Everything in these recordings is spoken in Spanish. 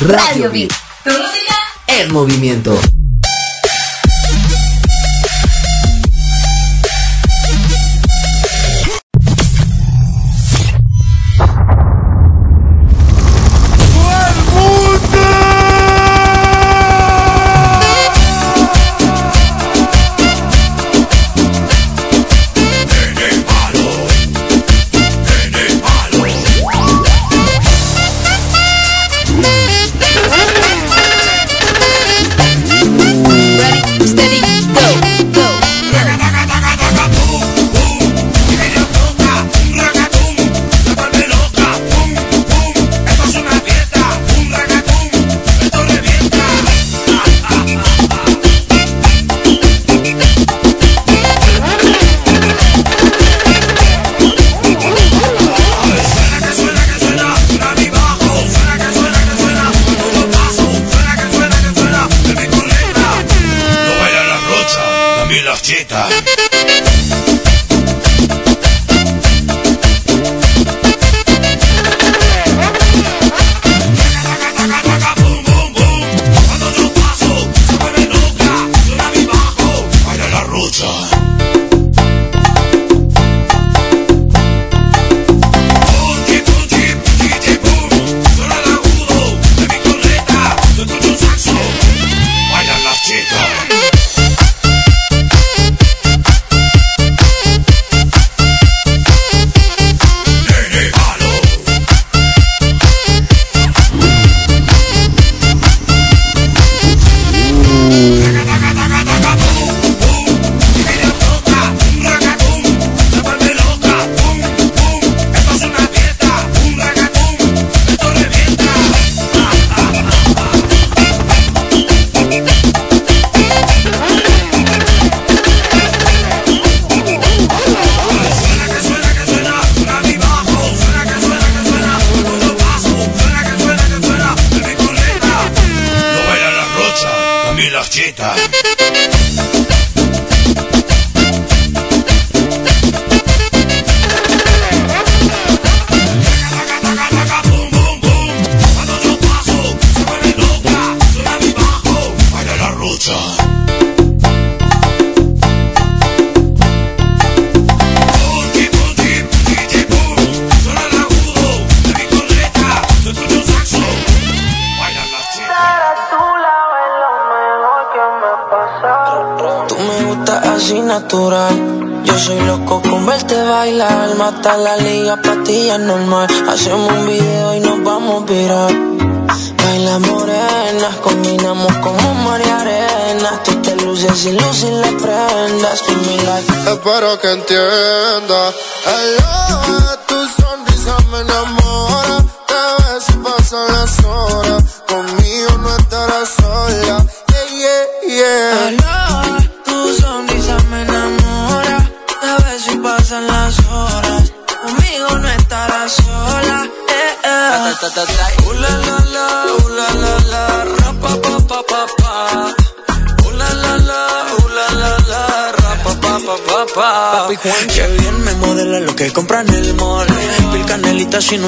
Radio Beat. Tu música en movimiento.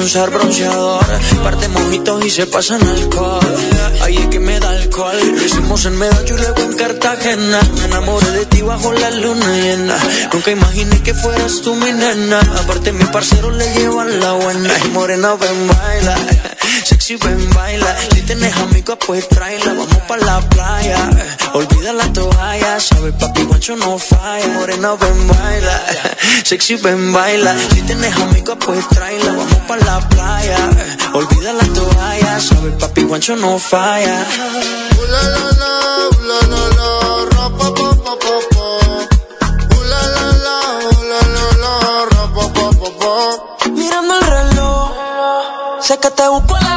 Usar bronceador. Parte mojitos y se pasan alcohol. Ahí es que me da alcohol. Lo hicimos en Medallo y luego en Cartagena. Me enamoré de ti bajo la luna llena. Nunca imaginé que fueras tú mi nena. Aparte, mi parcero le llevan la buena. Ay, morena, ven, baila. Sexy, ven, baila. Si tienes amigos, pues tráela. Vamos pa' la playa. Olvida la toalla. Sabes, papi, guancho no falla. Morena, ven, baila. Sexy, ven, baila. Si tienes amigos, pues tráela. Vamos pa' la playa. Olvida la toalla. Sabes, papi, guancho no falla. la, la, la, la, la, la, ra, pa, pa, pa, pa, pa. la, la, la, la, la, la, ra, pa, pa, pa, pa. Mirando el reloj, sé que te busco la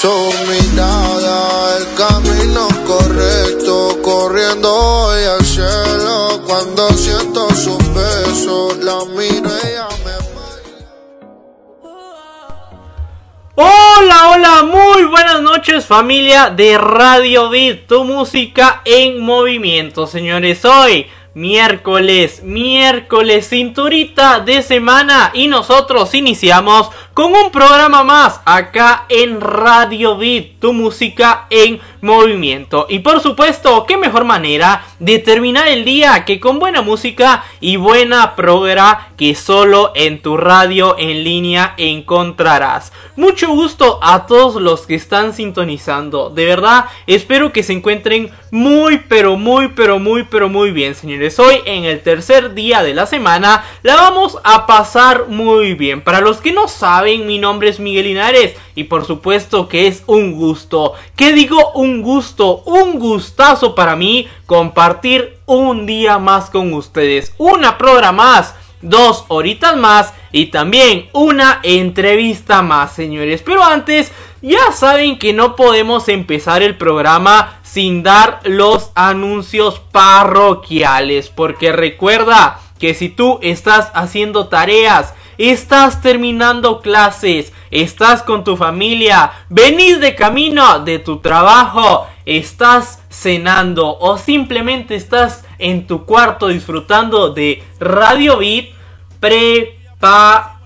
Su mirada, el camino correcto, corriendo hoy al cielo. Cuando siento sus besos, la miro ella me Hola, hola, muy buenas noches familia de Radio Beat, tu música en movimiento, señores. Hoy miércoles, miércoles, cinturita de semana y nosotros iniciamos con un programa más acá en Radio Beat, tu música en movimiento. Y por supuesto, qué mejor manera de terminar el día que con buena música y buena progra que solo en tu radio en línea encontrarás. Mucho gusto a todos los que están sintonizando. De verdad, espero que se encuentren muy, pero muy, pero muy, pero muy bien, señores. Hoy en el tercer día de la semana la vamos a pasar muy bien. Para los que no saben, mi nombre es Miguel Linares y por supuesto que es un gusto. ¿Qué digo? Un gusto, un gustazo para mí compartir un día más con ustedes. Una programa más, dos horitas más y también una entrevista más, señores. Pero antes, ya saben que no podemos empezar el programa sin dar los anuncios parroquiales. Porque recuerda que si tú estás haciendo tareas, estás terminando clases, estás con tu familia, venís de camino de tu trabajo, estás cenando o simplemente estás en tu cuarto disfrutando de Radio Beat, prepárate.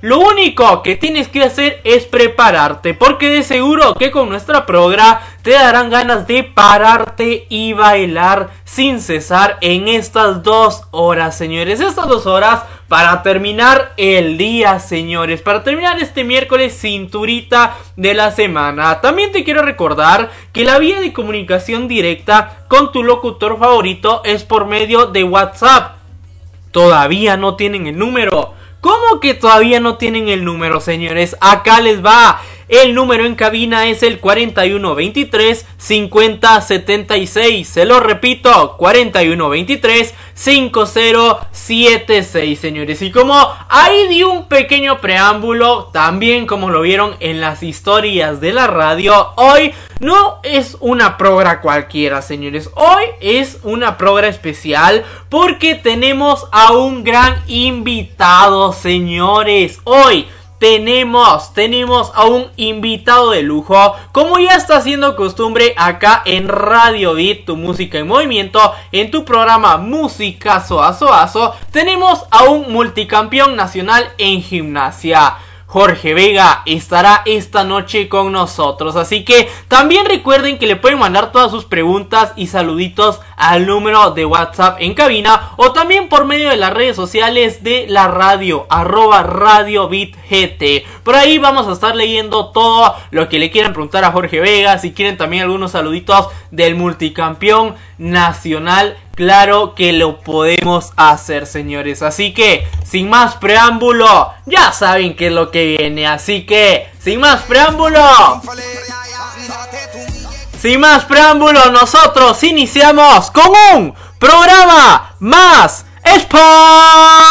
Lo único que tienes que hacer es prepararte, porque de seguro que con nuestra progra te darán ganas de pararte y bailar sin cesar en estas dos horas, señores. Estas dos horas para terminar el día, señores. Para terminar este miércoles cinturita de la semana. También te quiero recordar que la vía de comunicación directa con tu locutor favorito es por medio de WhatsApp. Todavía no tienen el número. ¿Cómo que todavía no tienen el número, señores? Acá les va. El número en cabina es el 4123 5076. Se lo repito, 4123 5076, señores. Y como ahí di un pequeño preámbulo, también como lo vieron en las historias de la radio, hoy no es una progra cualquiera, señores. Hoy es una progra especial porque tenemos a un gran invitado, señores. Hoy tenemos, tenemos a un invitado de lujo, como ya está siendo costumbre acá en Radio Beat, tu música en movimiento, en tu programa Música Soazo tenemos a un multicampeón nacional en gimnasia. Jorge Vega estará esta noche con nosotros. Así que también recuerden que le pueden mandar todas sus preguntas y saluditos al número de WhatsApp en cabina o también por medio de las redes sociales de la radio, arroba Radio Beat GT. Por ahí vamos a estar leyendo todo lo que le quieran preguntar a Jorge Vega. Si quieren también algunos saluditos del multicampeón nacional Claro que lo podemos hacer, señores. Así que, sin más preámbulo, ya saben qué es lo que viene. Así que, sin más preámbulo. Sin más preámbulo, nosotros iniciamos con un programa más. ¡Espacio!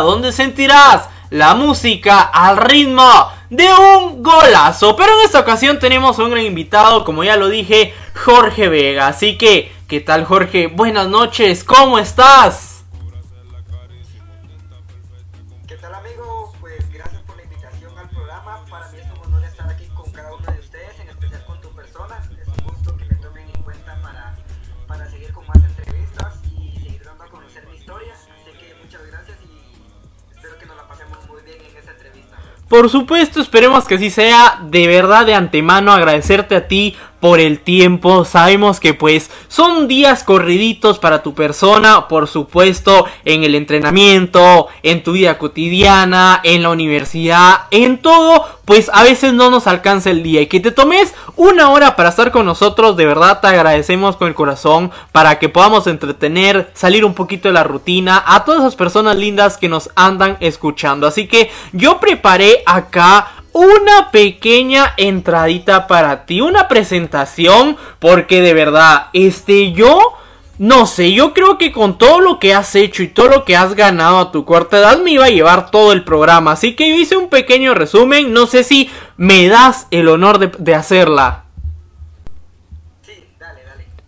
Donde sentirás la música al ritmo de un golazo. Pero en esta ocasión tenemos a un gran invitado, como ya lo dije, Jorge Vega. Así que, ¿qué tal Jorge? Buenas noches, ¿cómo estás? Por supuesto, esperemos que así sea. De verdad, de antemano, agradecerte a ti por el tiempo. Sabemos que pues son días corriditos para tu persona, por supuesto, en el entrenamiento, en tu vida cotidiana, en la universidad, en todo, pues a veces no nos alcanza el día y que te tomes una hora para estar con nosotros, de verdad te agradecemos con el corazón para que podamos entretener, salir un poquito de la rutina a todas esas personas lindas que nos andan escuchando. Así que yo preparé acá una pequeña entradita para ti, una presentación, porque de verdad, este yo... No sé, yo creo que con todo lo que has hecho y todo lo que has ganado a tu corta edad me iba a llevar todo el programa. Así que yo hice un pequeño resumen. No sé si me das el honor de, de hacerla.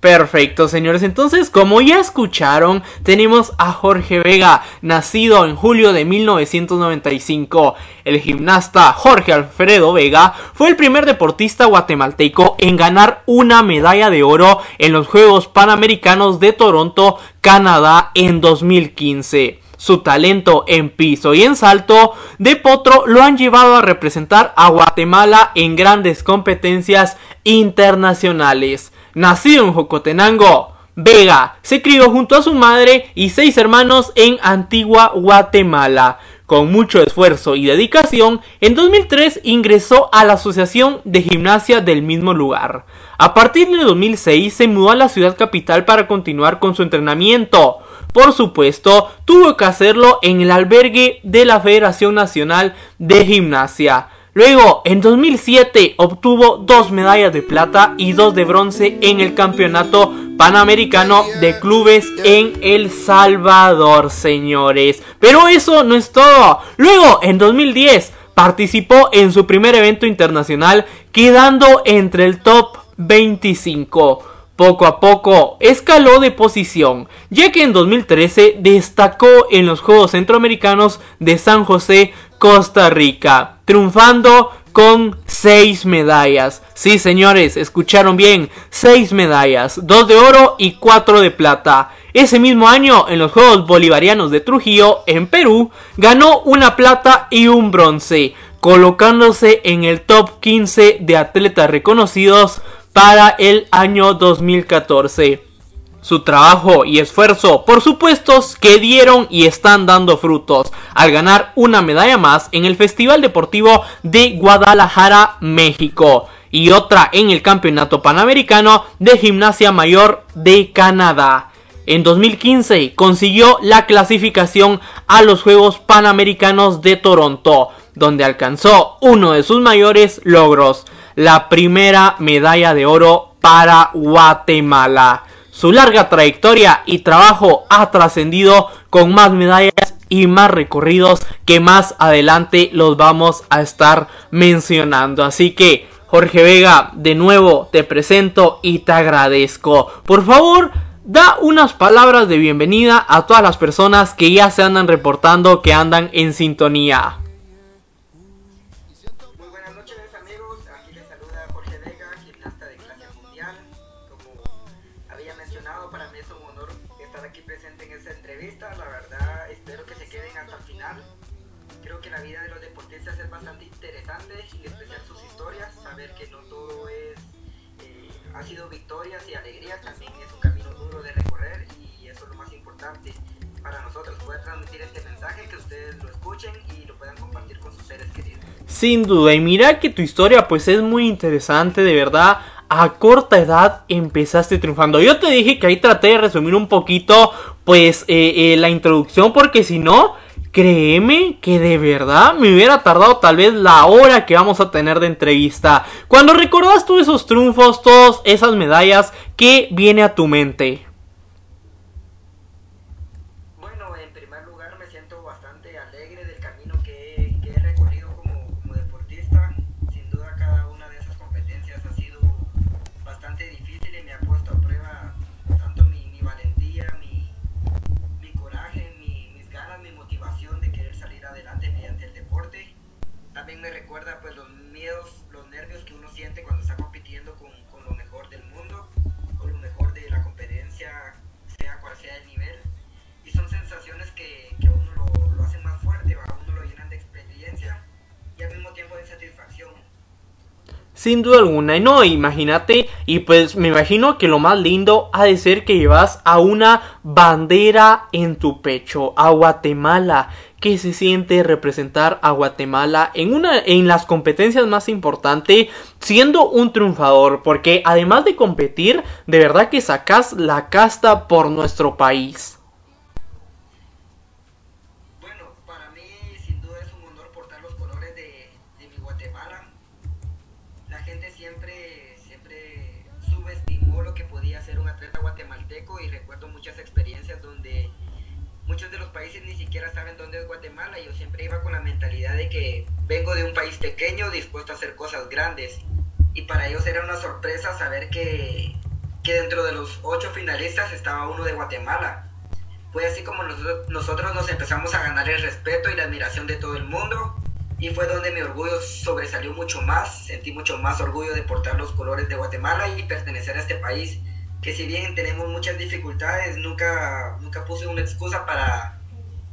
Perfecto, señores. Entonces, como ya escucharon, tenemos a Jorge Vega, nacido en julio de 1995. El gimnasta Jorge Alfredo Vega fue el primer deportista guatemalteco en ganar una medalla de oro en los Juegos Panamericanos de Toronto, Canadá, en 2015 su talento en piso y en salto de potro lo han llevado a representar a Guatemala en grandes competencias internacionales. Nacido en Jocotenango, Vega se crió junto a su madre y seis hermanos en Antigua Guatemala. Con mucho esfuerzo y dedicación, en 2003 ingresó a la Asociación de Gimnasia del mismo lugar. A partir de 2006 se mudó a la ciudad capital para continuar con su entrenamiento. Por supuesto, tuvo que hacerlo en el albergue de la Federación Nacional de Gimnasia. Luego, en 2007, obtuvo dos medallas de plata y dos de bronce en el Campeonato Panamericano de Clubes en El Salvador, señores. Pero eso no es todo. Luego, en 2010, participó en su primer evento internacional, quedando entre el top 25. Poco a poco escaló de posición, ya que en 2013 destacó en los Juegos Centroamericanos de San José Costa Rica, triunfando con seis medallas. Sí, señores, escucharon bien, seis medallas, dos de oro y cuatro de plata. Ese mismo año, en los Juegos Bolivarianos de Trujillo, en Perú, ganó una plata y un bronce, colocándose en el top 15 de atletas reconocidos para el año 2014 su trabajo y esfuerzo, por supuesto, que dieron y están dando frutos al ganar una medalla más en el Festival Deportivo de Guadalajara, México, y otra en el Campeonato Panamericano de Gimnasia Mayor de Canadá. En 2015 consiguió la clasificación a los Juegos Panamericanos de Toronto, donde alcanzó uno de sus mayores logros, la primera medalla de oro para Guatemala. Su larga trayectoria y trabajo ha trascendido con más medallas y más recorridos que más adelante los vamos a estar mencionando. Así que, Jorge Vega, de nuevo te presento y te agradezco. Por favor, da unas palabras de bienvenida a todas las personas que ya se andan reportando que andan en sintonía. Sin duda, y mira que tu historia pues es muy interesante, de verdad. A corta edad empezaste triunfando. Yo te dije que ahí traté de resumir un poquito pues eh, eh, la introducción porque si no, créeme que de verdad me hubiera tardado tal vez la hora que vamos a tener de entrevista. Cuando recordas todos esos triunfos, todas esas medallas, ¿qué viene a tu mente? Sin duda alguna. Y no, imagínate y pues me imagino que lo más lindo ha de ser que llevas a una bandera en tu pecho, a Guatemala. ¿Qué se siente representar a Guatemala en una en las competencias más importantes siendo un triunfador? Porque además de competir, de verdad que sacas la casta por nuestro país. Vengo de un país pequeño dispuesto a hacer cosas grandes. Y para ellos era una sorpresa saber que, que dentro de los ocho finalistas estaba uno de Guatemala. Fue así como nosotros, nosotros nos empezamos a ganar el respeto y la admiración de todo el mundo. Y fue donde mi orgullo sobresalió mucho más. Sentí mucho más orgullo de portar los colores de Guatemala y pertenecer a este país. Que si bien tenemos muchas dificultades, nunca, nunca puse una excusa para,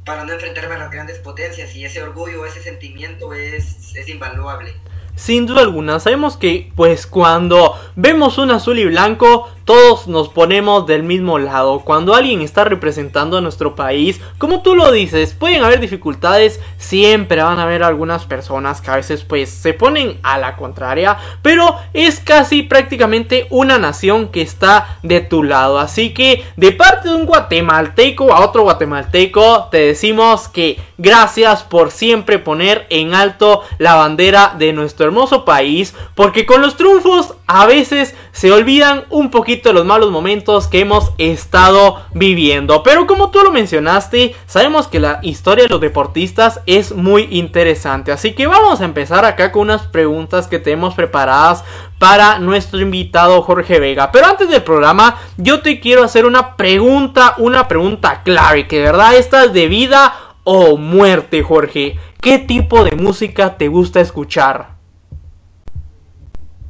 para no enfrentarme a las grandes potencias y ese orgullo, ese sentimiento es, es invaluable. Sin duda alguna, sabemos que pues cuando vemos un azul y blanco todos nos ponemos del mismo lado. Cuando alguien está representando a nuestro país, como tú lo dices, pueden haber dificultades, siempre van a haber algunas personas que a veces pues se ponen a la contraria, pero es casi prácticamente una nación que está de tu lado. Así que de parte de un guatemalteco a otro guatemalteco, te decimos que gracias por siempre poner en alto la bandera de nuestro hermoso país, porque con los triunfos a veces se olvidan un poquito los malos momentos que hemos estado viviendo. Pero como tú lo mencionaste, sabemos que la historia de los deportistas es muy interesante. Así que vamos a empezar acá con unas preguntas que tenemos preparadas para nuestro invitado Jorge Vega. Pero antes del programa, yo te quiero hacer una pregunta, una pregunta clave, que de verdad esta es de vida o muerte, Jorge. ¿Qué tipo de música te gusta escuchar?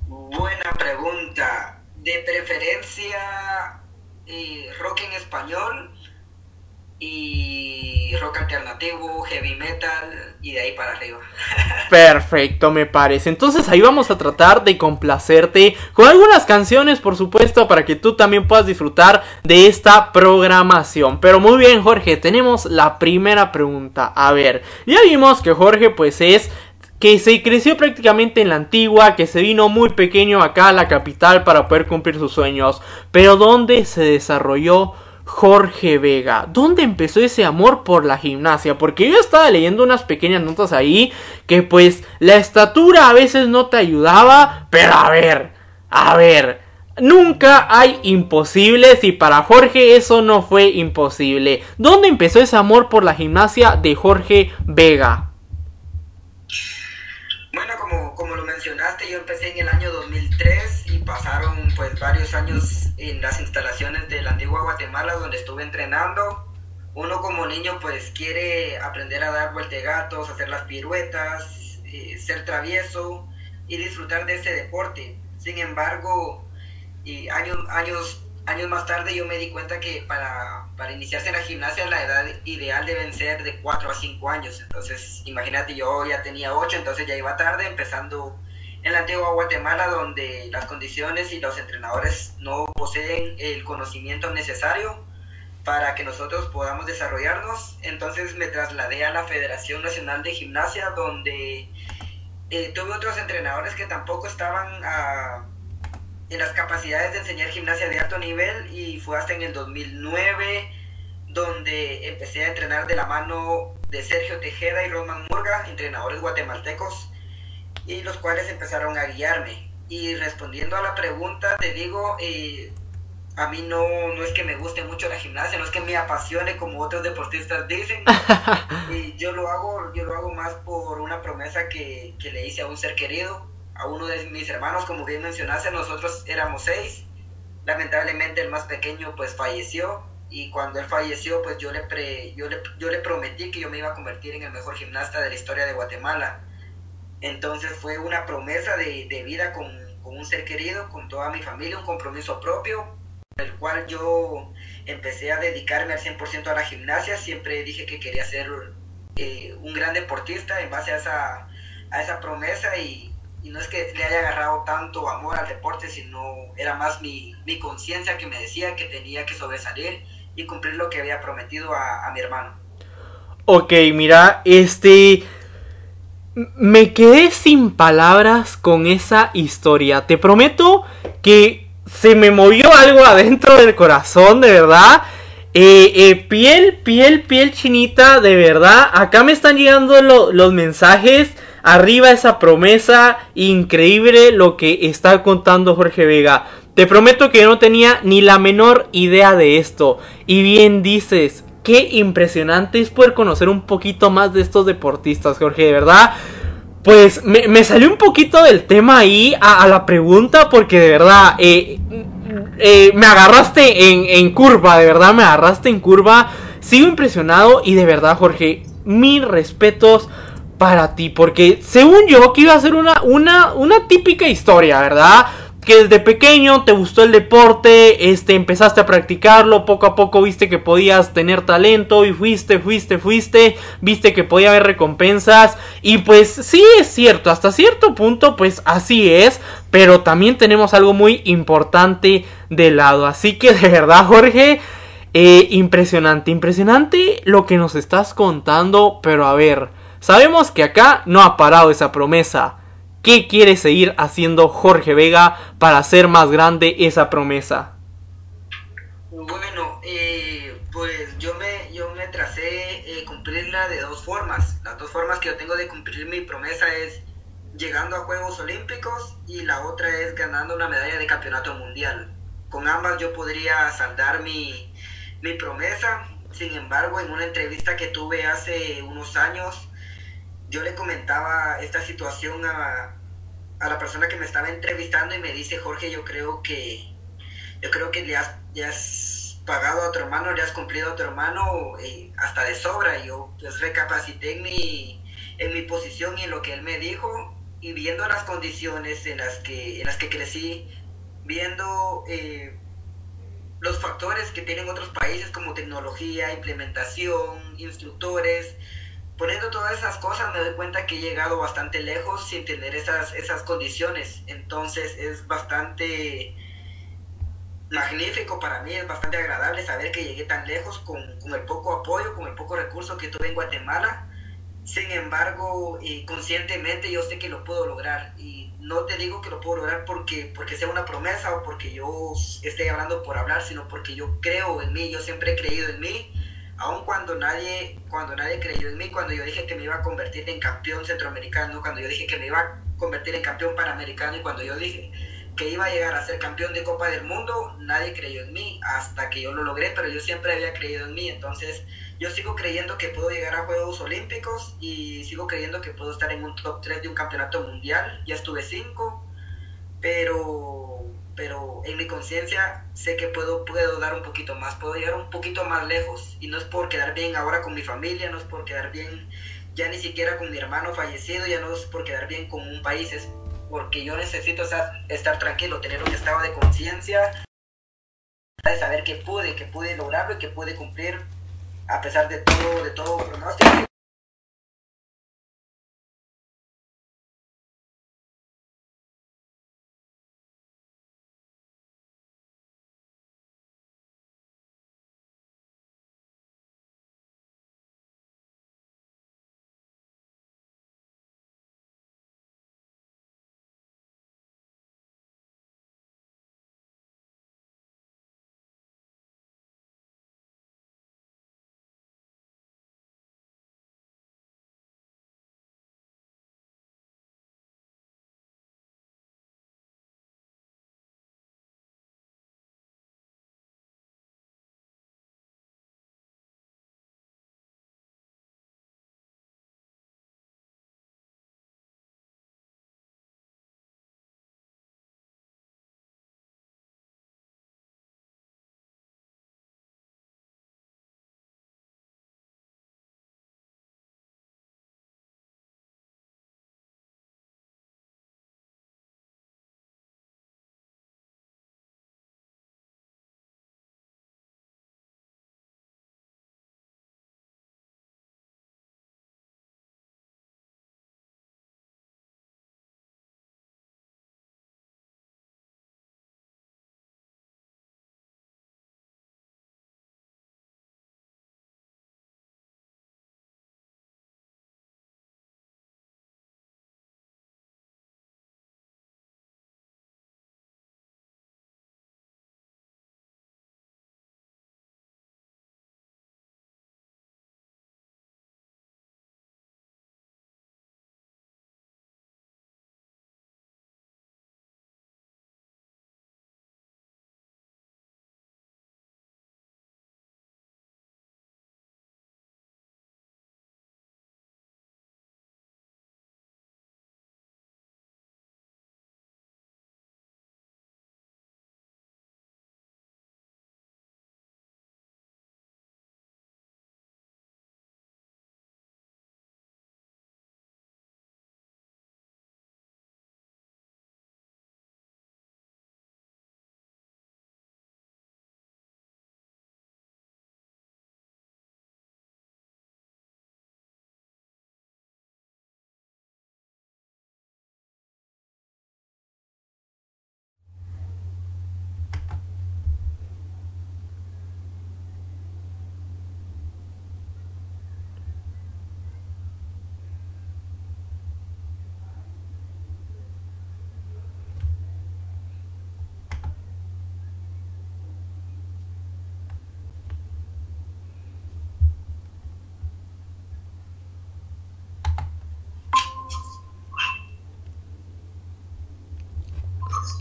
Buena. De preferencia eh, rock en español y rock alternativo, heavy metal y de ahí para arriba. Perfecto, me parece. Entonces ahí vamos a tratar de complacerte con algunas canciones, por supuesto, para que tú también puedas disfrutar de esta programación. Pero muy bien, Jorge, tenemos la primera pregunta. A ver, ya vimos que Jorge pues es que se creció prácticamente en la antigua, que se vino muy pequeño acá a la capital para poder cumplir sus sueños. Pero ¿dónde se desarrolló Jorge Vega? ¿Dónde empezó ese amor por la gimnasia? Porque yo estaba leyendo unas pequeñas notas ahí que pues la estatura a veces no te ayudaba, pero a ver, a ver. Nunca hay imposibles y para Jorge eso no fue imposible. ¿Dónde empezó ese amor por la gimnasia de Jorge Vega? Bueno, como, como lo mencionaste, yo empecé en el año 2003 y pasaron pues varios años en las instalaciones de la antigua Guatemala donde estuve entrenando. Uno como niño pues quiere aprender a dar vueltegatos, hacer las piruetas, eh, ser travieso y disfrutar de ese deporte. Sin embargo, y años, años años más tarde yo me di cuenta que para, para iniciarse en la gimnasia la edad ideal deben ser de 4 a 5 años. Entonces, imagínate, yo ya tenía 8, entonces ya iba tarde, empezando en la antigua Guatemala, donde las condiciones y los entrenadores no poseen el conocimiento necesario para que nosotros podamos desarrollarnos. Entonces me trasladé a la Federación Nacional de Gimnasia, donde eh, tuve otros entrenadores que tampoco estaban a en las capacidades de enseñar gimnasia de alto nivel y fue hasta en el 2009 donde empecé a entrenar de la mano de Sergio Tejeda y Rosman Murga, entrenadores guatemaltecos, y los cuales empezaron a guiarme. Y respondiendo a la pregunta, te digo, eh, a mí no, no es que me guste mucho la gimnasia, no es que me apasione como otros deportistas dicen. y yo lo hago, yo lo hago más por una promesa que, que le hice a un ser querido a uno de mis hermanos, como bien mencionaste, nosotros éramos seis. Lamentablemente el más pequeño pues falleció y cuando él falleció pues yo le, pre, yo le, yo le prometí que yo me iba a convertir en el mejor gimnasta de la historia de Guatemala. Entonces fue una promesa de, de vida con, con, un ser querido, con toda mi familia, un compromiso propio, el cual yo empecé a dedicarme al 100% a la gimnasia. Siempre dije que quería ser eh, un gran deportista en base a esa, a esa promesa y y no es que le haya agarrado tanto amor al deporte, sino era más mi, mi conciencia que me decía que tenía que sobresalir y cumplir lo que había prometido a, a mi hermano. Ok, mira, este... Me quedé sin palabras con esa historia. Te prometo que se me movió algo adentro del corazón, de verdad. Eh, eh, piel, piel, piel chinita, de verdad. Acá me están llegando lo- los mensajes. Arriba esa promesa. Increíble lo que está contando Jorge Vega. Te prometo que no tenía ni la menor idea de esto. Y bien dices, qué impresionante es poder conocer un poquito más de estos deportistas, Jorge, de verdad. Pues me, salió un poquito del tema ahí a, la pregunta porque de verdad eh, eh, me agarraste en, curva, de verdad me agarraste en curva. Sigo impresionado y de verdad Jorge, mil respetos para ti porque según yo que iba a ser una, una, una típica historia, ¿verdad? Que desde pequeño te gustó el deporte, este, empezaste a practicarlo, poco a poco viste que podías tener talento y fuiste, fuiste, fuiste, viste que podía haber recompensas y pues sí es cierto, hasta cierto punto pues así es, pero también tenemos algo muy importante de lado, así que de verdad Jorge, eh, impresionante, impresionante lo que nos estás contando, pero a ver, sabemos que acá no ha parado esa promesa. ¿Qué quiere seguir haciendo Jorge Vega para hacer más grande esa promesa? Bueno, eh, pues yo me, yo me tracé eh, cumplirla de dos formas. Las dos formas que yo tengo de cumplir mi promesa es llegando a Juegos Olímpicos y la otra es ganando una medalla de campeonato mundial. Con ambas yo podría saldar mi, mi promesa. Sin embargo, en una entrevista que tuve hace unos años, yo le comentaba esta situación a, a la persona que me estaba entrevistando y me dice, Jorge, yo creo que yo creo que le has, pagado a tu hermano, le has cumplido a tu hermano eh, hasta de sobra. Yo pues, recapacité en mi, en mi posición y en lo que él me dijo y viendo las condiciones en las que, en las que crecí, viendo eh, los factores que tienen otros países como tecnología, implementación, instructores, poniendo todas esas cosas me doy cuenta que he llegado bastante lejos sin tener esas, esas condiciones. Entonces es bastante magnífico para mí, es bastante agradable saber que llegué tan lejos con, con el poco apoyo, con el poco recurso que tuve en Guatemala. Sin embargo, eh, conscientemente yo sé que lo puedo lograr y no te digo que lo puedo lograr porque, porque sea una promesa o porque yo esté hablando por hablar, sino porque yo creo en mí, yo siempre he creído en mí, aun cuando nadie, cuando nadie creyó en mí, cuando yo dije que me iba a convertir en campeón centroamericano, cuando yo dije que me iba a convertir en campeón panamericano y cuando yo dije que iba a llegar a ser campeón de Copa del Mundo, nadie creyó en mí hasta que yo lo logré, pero yo siempre había creído en mí, entonces yo sigo creyendo que puedo llegar a Juegos Olímpicos y sigo creyendo que puedo estar en un top 3 de un campeonato mundial, ya estuve 5, pero, pero en mi conciencia sé que puedo, puedo dar un poquito más, puedo llegar un poquito más lejos y no es por quedar bien ahora con mi familia, no es por quedar bien ya ni siquiera con mi hermano fallecido, ya no es por quedar bien con un país, es porque yo necesito estar, estar tranquilo, tener un estado de conciencia, de saber que pude, que pude lograrlo y que pude cumplir a pesar de todo, de todo pronóstico.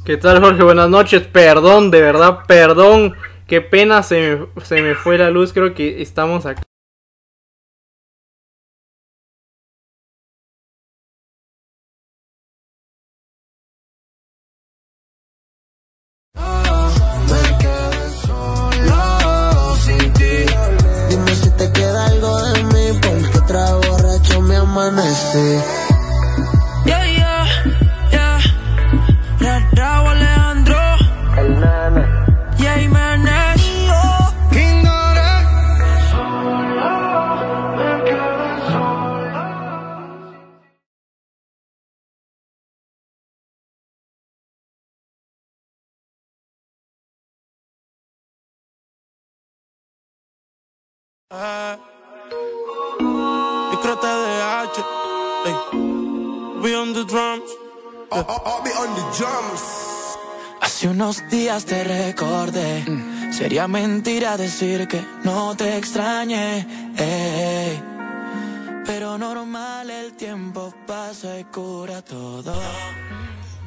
¿Qué tal Jorge? Buenas noches. Perdón, de verdad, perdón. Qué pena se me, se me fue la luz. Creo que estamos aquí. Días te recordé. Sería mentira decir que no te extrañé. ey. Pero normal, el tiempo pasa y cura todo.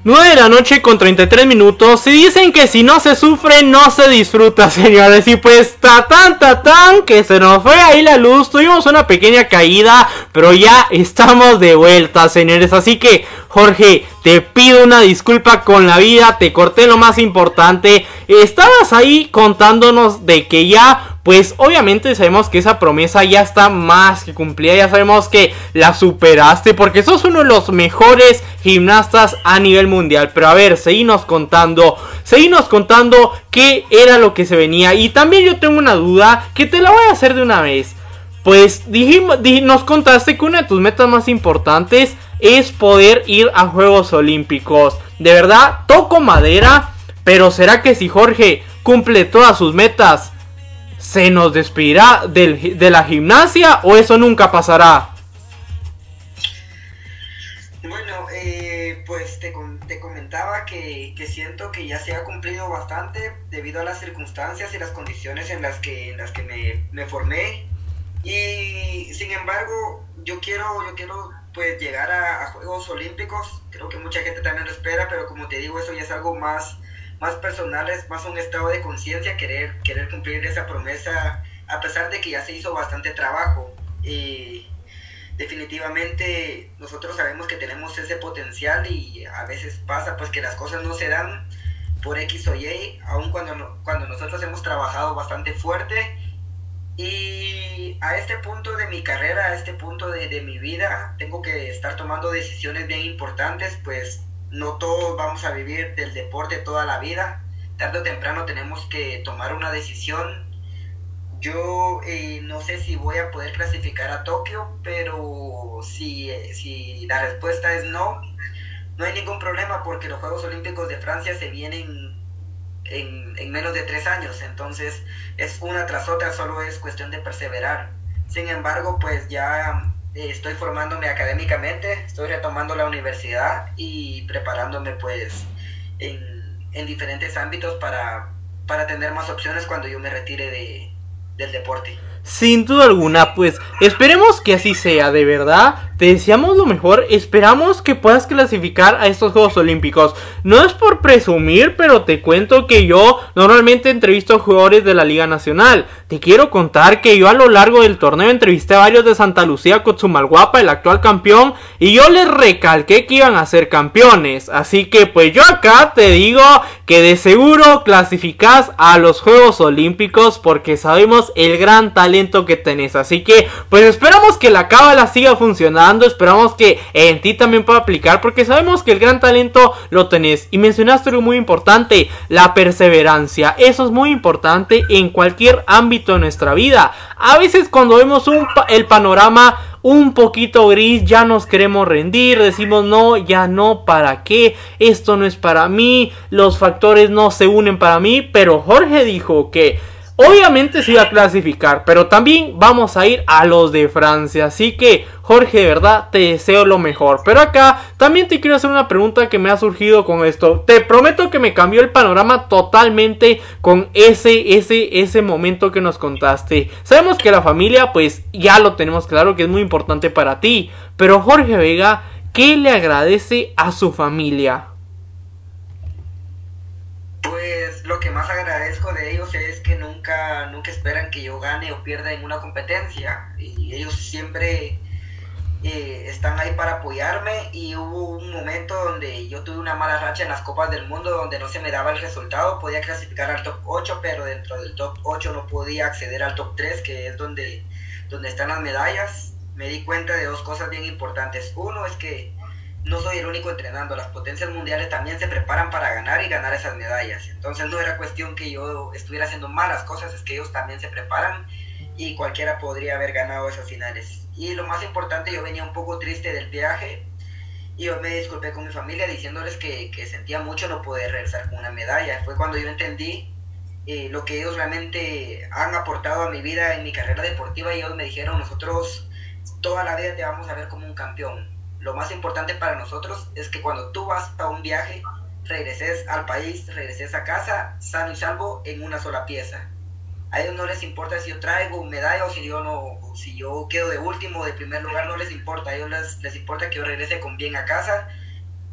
9 de la noche con 33 minutos. Y dicen que si no se sufre, no se disfruta, señores. Y pues, ta tan, ta tan, que se nos fue ahí la luz. Tuvimos una pequeña caída, pero ya estamos de vuelta, señores. Así que, Jorge, te pido una disculpa con la vida. Te corté lo más importante. Estabas ahí contándonos de que ya pues obviamente sabemos que esa promesa ya está más que cumplida, ya sabemos que la superaste porque sos uno de los mejores gimnastas a nivel mundial. Pero a ver, seguimos contando, seguimos contando qué era lo que se venía. Y también yo tengo una duda que te la voy a hacer de una vez. Pues dijimos, di- nos contaste que una de tus metas más importantes es poder ir a Juegos Olímpicos. De verdad, toco madera, pero ¿será que si Jorge cumple todas sus metas, se nos despedirá de la gimnasia o eso nunca pasará? Bueno, eh, pues te, te comentaba que, siento que ya se ha cumplido bastante debido a las circunstancias y las condiciones en las que, en las que me, me formé. Y sin embargo, yo quiero, yo quiero pues llegar a, Juegos Olímpicos. Creo que mucha gente también lo espera, pero como te digo, eso ya es algo más, más personal, es más un estado de conciencia, querer, querer cumplir esa promesa, a pesar de que ya se hizo bastante trabajo. Y definitivamente nosotros sabemos que tenemos ese potencial y a veces pasa pues que las cosas no se dan por X o Y, aun cuando, cuando nosotros hemos trabajado bastante fuerte. Y a este punto de mi carrera, a este punto de, mi vida, tengo que estar tomando decisiones bien importantes, pues no todos vamos a vivir del deporte toda la vida. Tarde o temprano tenemos que tomar una decisión yo eh, no sé si voy a poder clasificar a Tokio, pero si, si la respuesta es no, no hay ningún problema porque los Juegos Olímpicos de Francia se vienen en, en menos de tres años, entonces es una tras otra, solo es cuestión de perseverar. Sin embargo, pues ya eh, estoy formándome académicamente, estoy retomando la universidad y preparándome pues en, en diferentes ámbitos para, para tener más opciones cuando yo me retire de, del deporte. Sin duda alguna, pues esperemos que así sea, de verdad. Te deseamos lo mejor, esperamos que puedas clasificar a estos Juegos Olímpicos. No es por presumir, pero te cuento que yo normalmente entrevisto jugadores de la Liga Nacional. Te quiero contar que yo a lo largo del torneo entrevisté a varios de Santa Lucía Cotzumalguapa, el actual campeón, y yo les recalqué que iban a ser campeones. Así que pues yo acá te digo que de seguro clasificás a los Juegos Olímpicos porque sabemos el gran talento que tenés. Así que pues esperamos que la cábala siga funcionando, esperamos que en ti también pueda aplicar porque sabemos que el gran talento lo tenés. Y mencionaste algo muy importante, la perseverancia. Eso es muy importante en cualquier ámbito de nuestra vida. A veces cuando vemos un el panorama un poquito gris, ya nos queremos rendir, decimos no, ya no, ¿para qué? Esto no es para mí, los factores no se unen para mí, pero Jorge dijo que Obviamente sí va a clasificar, pero también vamos a ir a los de Francia. Así que, Jorge, de verdad, te deseo lo mejor. Pero acá también te quiero hacer una pregunta que me ha surgido con esto. Te prometo que me cambió el panorama totalmente con ese, ese, ese momento que nos contaste. Sabemos que la familia, pues ya lo tenemos claro que es muy importante para ti. Pero Jorge Vega, ¿qué le agradece a su familia? Pues lo que más agradezco de ellos es nunca, nunca esperan que yo gane o pierda en una competencia. Y ellos siempre eh, están ahí para apoyarme. Y hubo un momento donde yo tuve una mala racha en las Copas del Mundo, donde no se me daba el resultado. Podía clasificar al top 8, pero dentro del top 8 no podía acceder al top 3, que es donde, donde están las medallas. Me di cuenta de dos cosas bien importantes. Uno es que no soy el único entrenando, las potencias mundiales también se preparan para ganar y ganar esas medallas. Entonces no era cuestión que yo estuviera haciendo malas cosas, es que ellos también se preparan y cualquiera podría haber ganado esas finales. Y lo más importante, yo venía un poco triste del viaje y yo me disculpé con mi familia diciéndoles que, sentía mucho no poder regresar con una medalla. Fue cuando yo entendí eh, lo que ellos realmente han aportado a mi vida en mi carrera deportiva y ellos me dijeron, nosotros toda la vida te vamos a ver como un campeón lo más importante para nosotros es que cuando tú vas a un viaje, regreses al país, regreses a casa, sano y salvo en una sola pieza. A ellos no les importa si yo traigo medalla o si yo no, si yo quedo de último o de primer lugar, no les importa. A ellos les, les importa que yo regrese con bien a casa.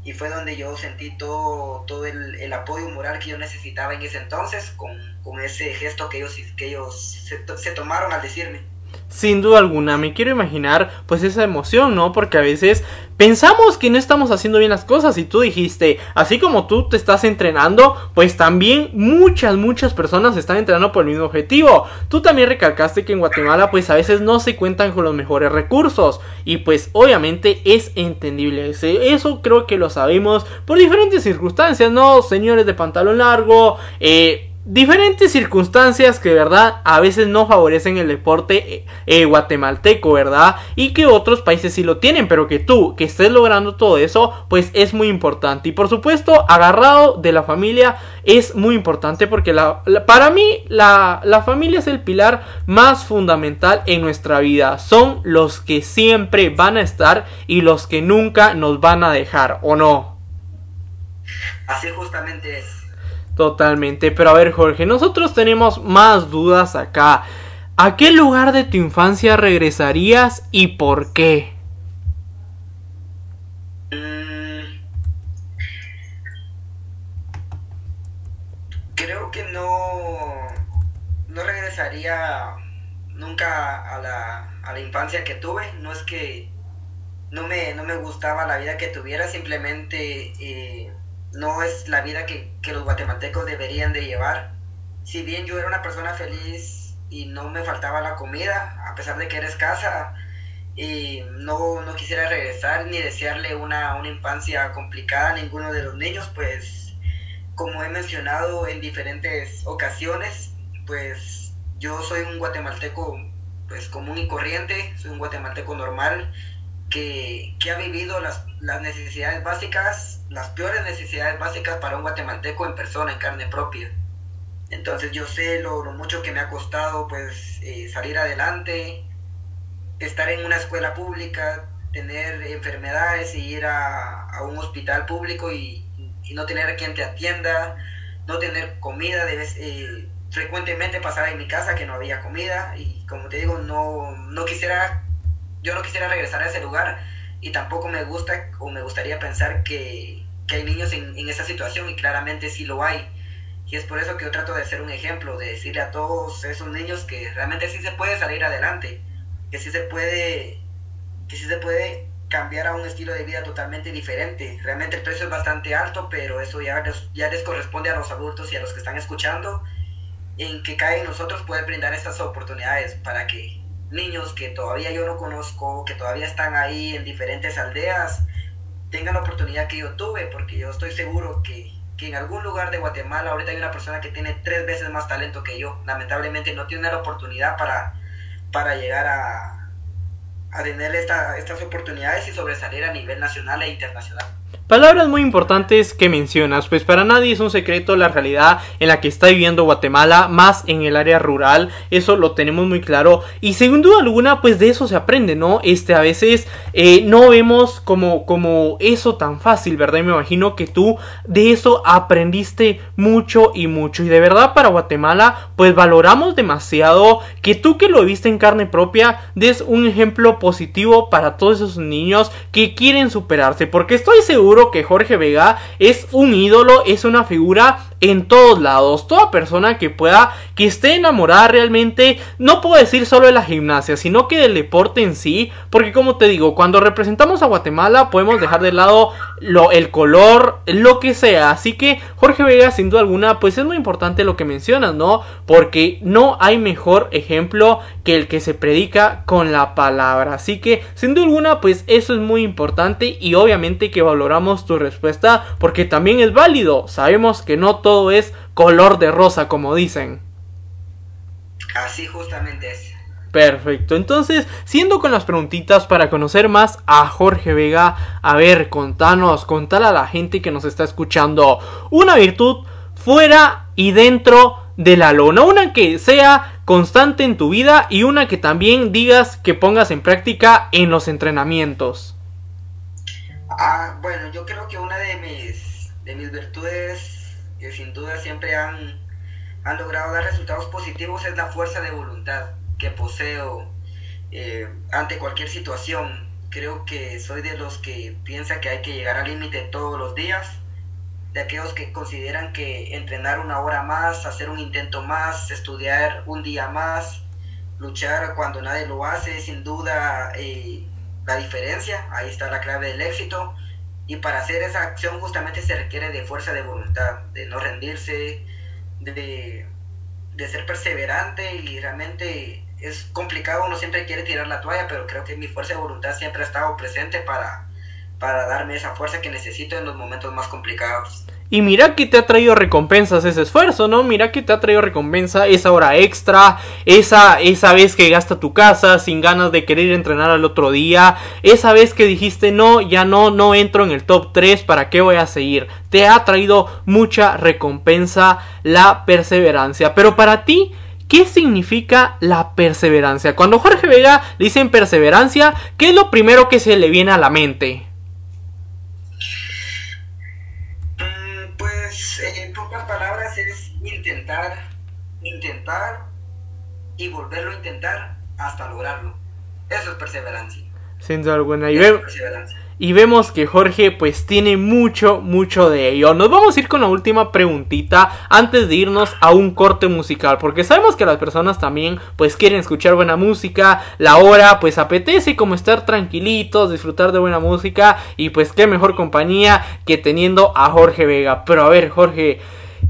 Y fue donde yo sentí todo, todo el, el apoyo moral que yo necesitaba en ese entonces, con, con ese gesto que ellos, que ellos se, se tomaron al decirme. Sin duda alguna, me quiero imaginar pues esa emoción, ¿no? Porque a veces pensamos que no estamos haciendo bien las cosas y tú dijiste, así como tú te estás entrenando, pues también muchas, muchas personas están entrenando por el mismo objetivo. Tú también recalcaste que en Guatemala pues a veces no se cuentan con los mejores recursos y pues obviamente es entendible. Eso creo que lo sabemos por diferentes circunstancias, ¿no? Señores de pantalón largo, eh diferentes circunstancias que, ¿verdad? A veces no favorecen el deporte eh, eh, guatemalteco, ¿verdad? Y que otros países sí lo tienen, pero que tú, que estés logrando todo eso, pues es muy importante. Y por supuesto, agarrado de la familia es muy importante porque la, para mí la, la familia es el pilar más fundamental en nuestra vida. Son los que siempre van a estar y los que nunca nos van a dejar, ¿o no? Así justamente es. Totalmente, pero a ver Jorge, nosotros tenemos más dudas acá. ¿A qué lugar de tu infancia regresarías y por qué? Creo que no, no regresaría nunca a la, a la infancia que tuve. No es que no me, no me gustaba la vida que tuviera, simplemente... Eh, no es la vida que, los guatemaltecos deberían de llevar. Si bien yo era una persona feliz y no me faltaba la comida, a pesar de que era escasa, y no, no quisiera regresar ni desearle una, una infancia complicada a ninguno de los niños, pues como he mencionado en diferentes ocasiones, pues yo soy un guatemalteco pues común y corriente, soy un guatemalteco normal que, que ha vivido las, las necesidades básicas las peores necesidades básicas para un guatemalteco en persona, en carne propia. Entonces yo sé lo, mucho que me ha costado pues eh, salir adelante, estar en una escuela pública, tener enfermedades y ir a, un hospital público y, no tener quien te atienda, no tener comida, debes, eh, frecuentemente pasar en mi casa que no había comida y como te digo, no, no quisiera, yo no quisiera regresar a ese lugar y tampoco me gusta o me gustaría pensar que, que hay niños en, en esa situación y claramente sí lo hay. Y es por eso que yo trato de ser un ejemplo, de decirle a todos esos niños que realmente sí se puede salir adelante, que sí se puede, que sí se puede cambiar a un estilo de vida totalmente diferente. Realmente el precio es bastante alto, pero eso ya, ya les corresponde a los adultos y a los que están escuchando, en que cada nosotros puede brindar estas oportunidades para que niños que todavía yo no conozco, que todavía están ahí en diferentes aldeas, tenga la oportunidad que yo tuve, porque yo estoy seguro que, que, en algún lugar de Guatemala ahorita hay una persona que tiene tres veces más talento que yo. Lamentablemente no tiene la oportunidad para, para llegar a, a tener esta, estas oportunidades y sobresalir a nivel nacional e internacional. Palabras muy importantes que mencionas, pues para nadie es un secreto la realidad en la que está viviendo Guatemala, más en el área rural, eso lo tenemos muy claro y sin duda alguna pues de eso se aprende, ¿no? Este a veces eh, no vemos como, como eso tan fácil, ¿verdad? Me imagino que tú de eso aprendiste mucho y mucho y de verdad para Guatemala pues valoramos demasiado que tú que lo viste en carne propia des un ejemplo positivo para todos esos niños que quieren superarse, porque estoy seguro que Jorge Vega es un ídolo, es una figura en todos lados. Toda persona que pueda, que esté enamorada realmente, no puedo decir solo de la gimnasia, sino que del deporte en sí, porque como te digo, cuando representamos a Guatemala podemos dejar de lado lo, el color, lo que sea, así que Jorge Vega sin duda alguna, pues es muy importante lo que mencionas, ¿no? Porque no hay mejor ejemplo que el que se predica con la palabra, así que sin duda alguna, pues eso es muy importante y obviamente que valoramos tu respuesta porque también es válido, sabemos que no todo es color de rosa como dicen. Así justamente es. Perfecto, entonces, siendo con las preguntitas para conocer más a Jorge Vega, a ver, contanos, contar a la gente que nos está escuchando una virtud fuera y dentro de la lona, una que sea constante en tu vida y una que también digas que pongas en práctica en los entrenamientos. Ah, bueno, yo creo que una de mis, de mis virtudes que sin duda siempre han han logrado dar resultados positivos es la fuerza de voluntad que poseo eh, ante cualquier situación. Creo que soy de los que piensa que hay que llegar al límite todos los días, de aquellos que consideran que entrenar una hora más, hacer un intento más, estudiar un día más, luchar cuando nadie lo hace, sin duda eh, la diferencia, ahí está la clave del éxito. Y para hacer esa acción justamente se requiere de fuerza de voluntad, de no rendirse, de, de ser perseverante y realmente es complicado, uno siempre quiere tirar la toalla, pero creo que mi fuerza de voluntad siempre ha estado presente para, para darme esa fuerza que necesito en los momentos más complicados. Y mira que te ha traído recompensas ese esfuerzo, ¿no? Mira que te ha traído recompensa esa hora extra, esa, esa vez que gasta tu casa sin ganas de querer entrenar al otro día, esa vez que dijiste no, ya no, no entro en el top 3, ¿para qué voy a seguir? Te ha traído mucha recompensa la perseverancia. Pero para ti, ¿Qué significa la perseverancia? Cuando Jorge Vega le dicen perseverancia, ¿qué es lo primero que se le viene a la mente? Intentar, intentar y volverlo a intentar hasta lograrlo. Eso es perseverancia. Sin duda alguna. Y, y vemos que Jorge pues tiene mucho, mucho de ello. Nos vamos a ir con la última preguntita antes de irnos a un corte musical. Porque sabemos que las personas también pues quieren escuchar buena música. La hora pues apetece como estar tranquilitos, disfrutar de buena música. Y pues qué mejor compañía que teniendo a Jorge Vega. Pero a ver Jorge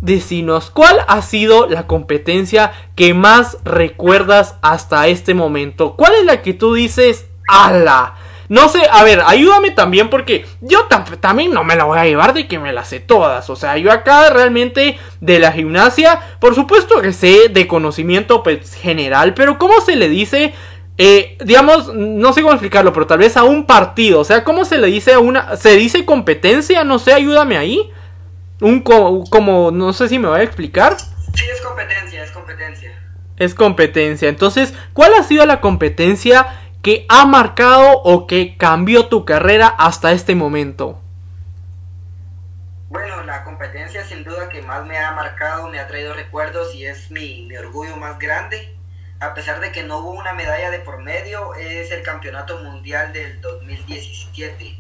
decinos cuál ha sido la competencia que más recuerdas hasta este momento. ¿Cuál es la que tú dices, ala? No sé, a ver, ayúdame también porque yo también no me la voy a llevar de que me las sé todas. O sea, yo acá realmente de la gimnasia, por supuesto que sé de conocimiento pues, general, pero ¿cómo se le dice? Eh, digamos, no sé cómo explicarlo, pero tal vez a un partido. O sea, ¿cómo se le dice a una... ¿Se dice competencia? No sé, ayúdame ahí un como, no sé si me voy a explicar. Sí, es competencia, es competencia. Es competencia. Entonces, ¿cuál ha sido la competencia que ha marcado o que cambió tu carrera hasta este momento? Bueno, la competencia sin duda que más me ha marcado, me ha traído recuerdos y es mi, mi orgullo más grande. A pesar de que no hubo una medalla de por medio, es el Campeonato Mundial del 2017.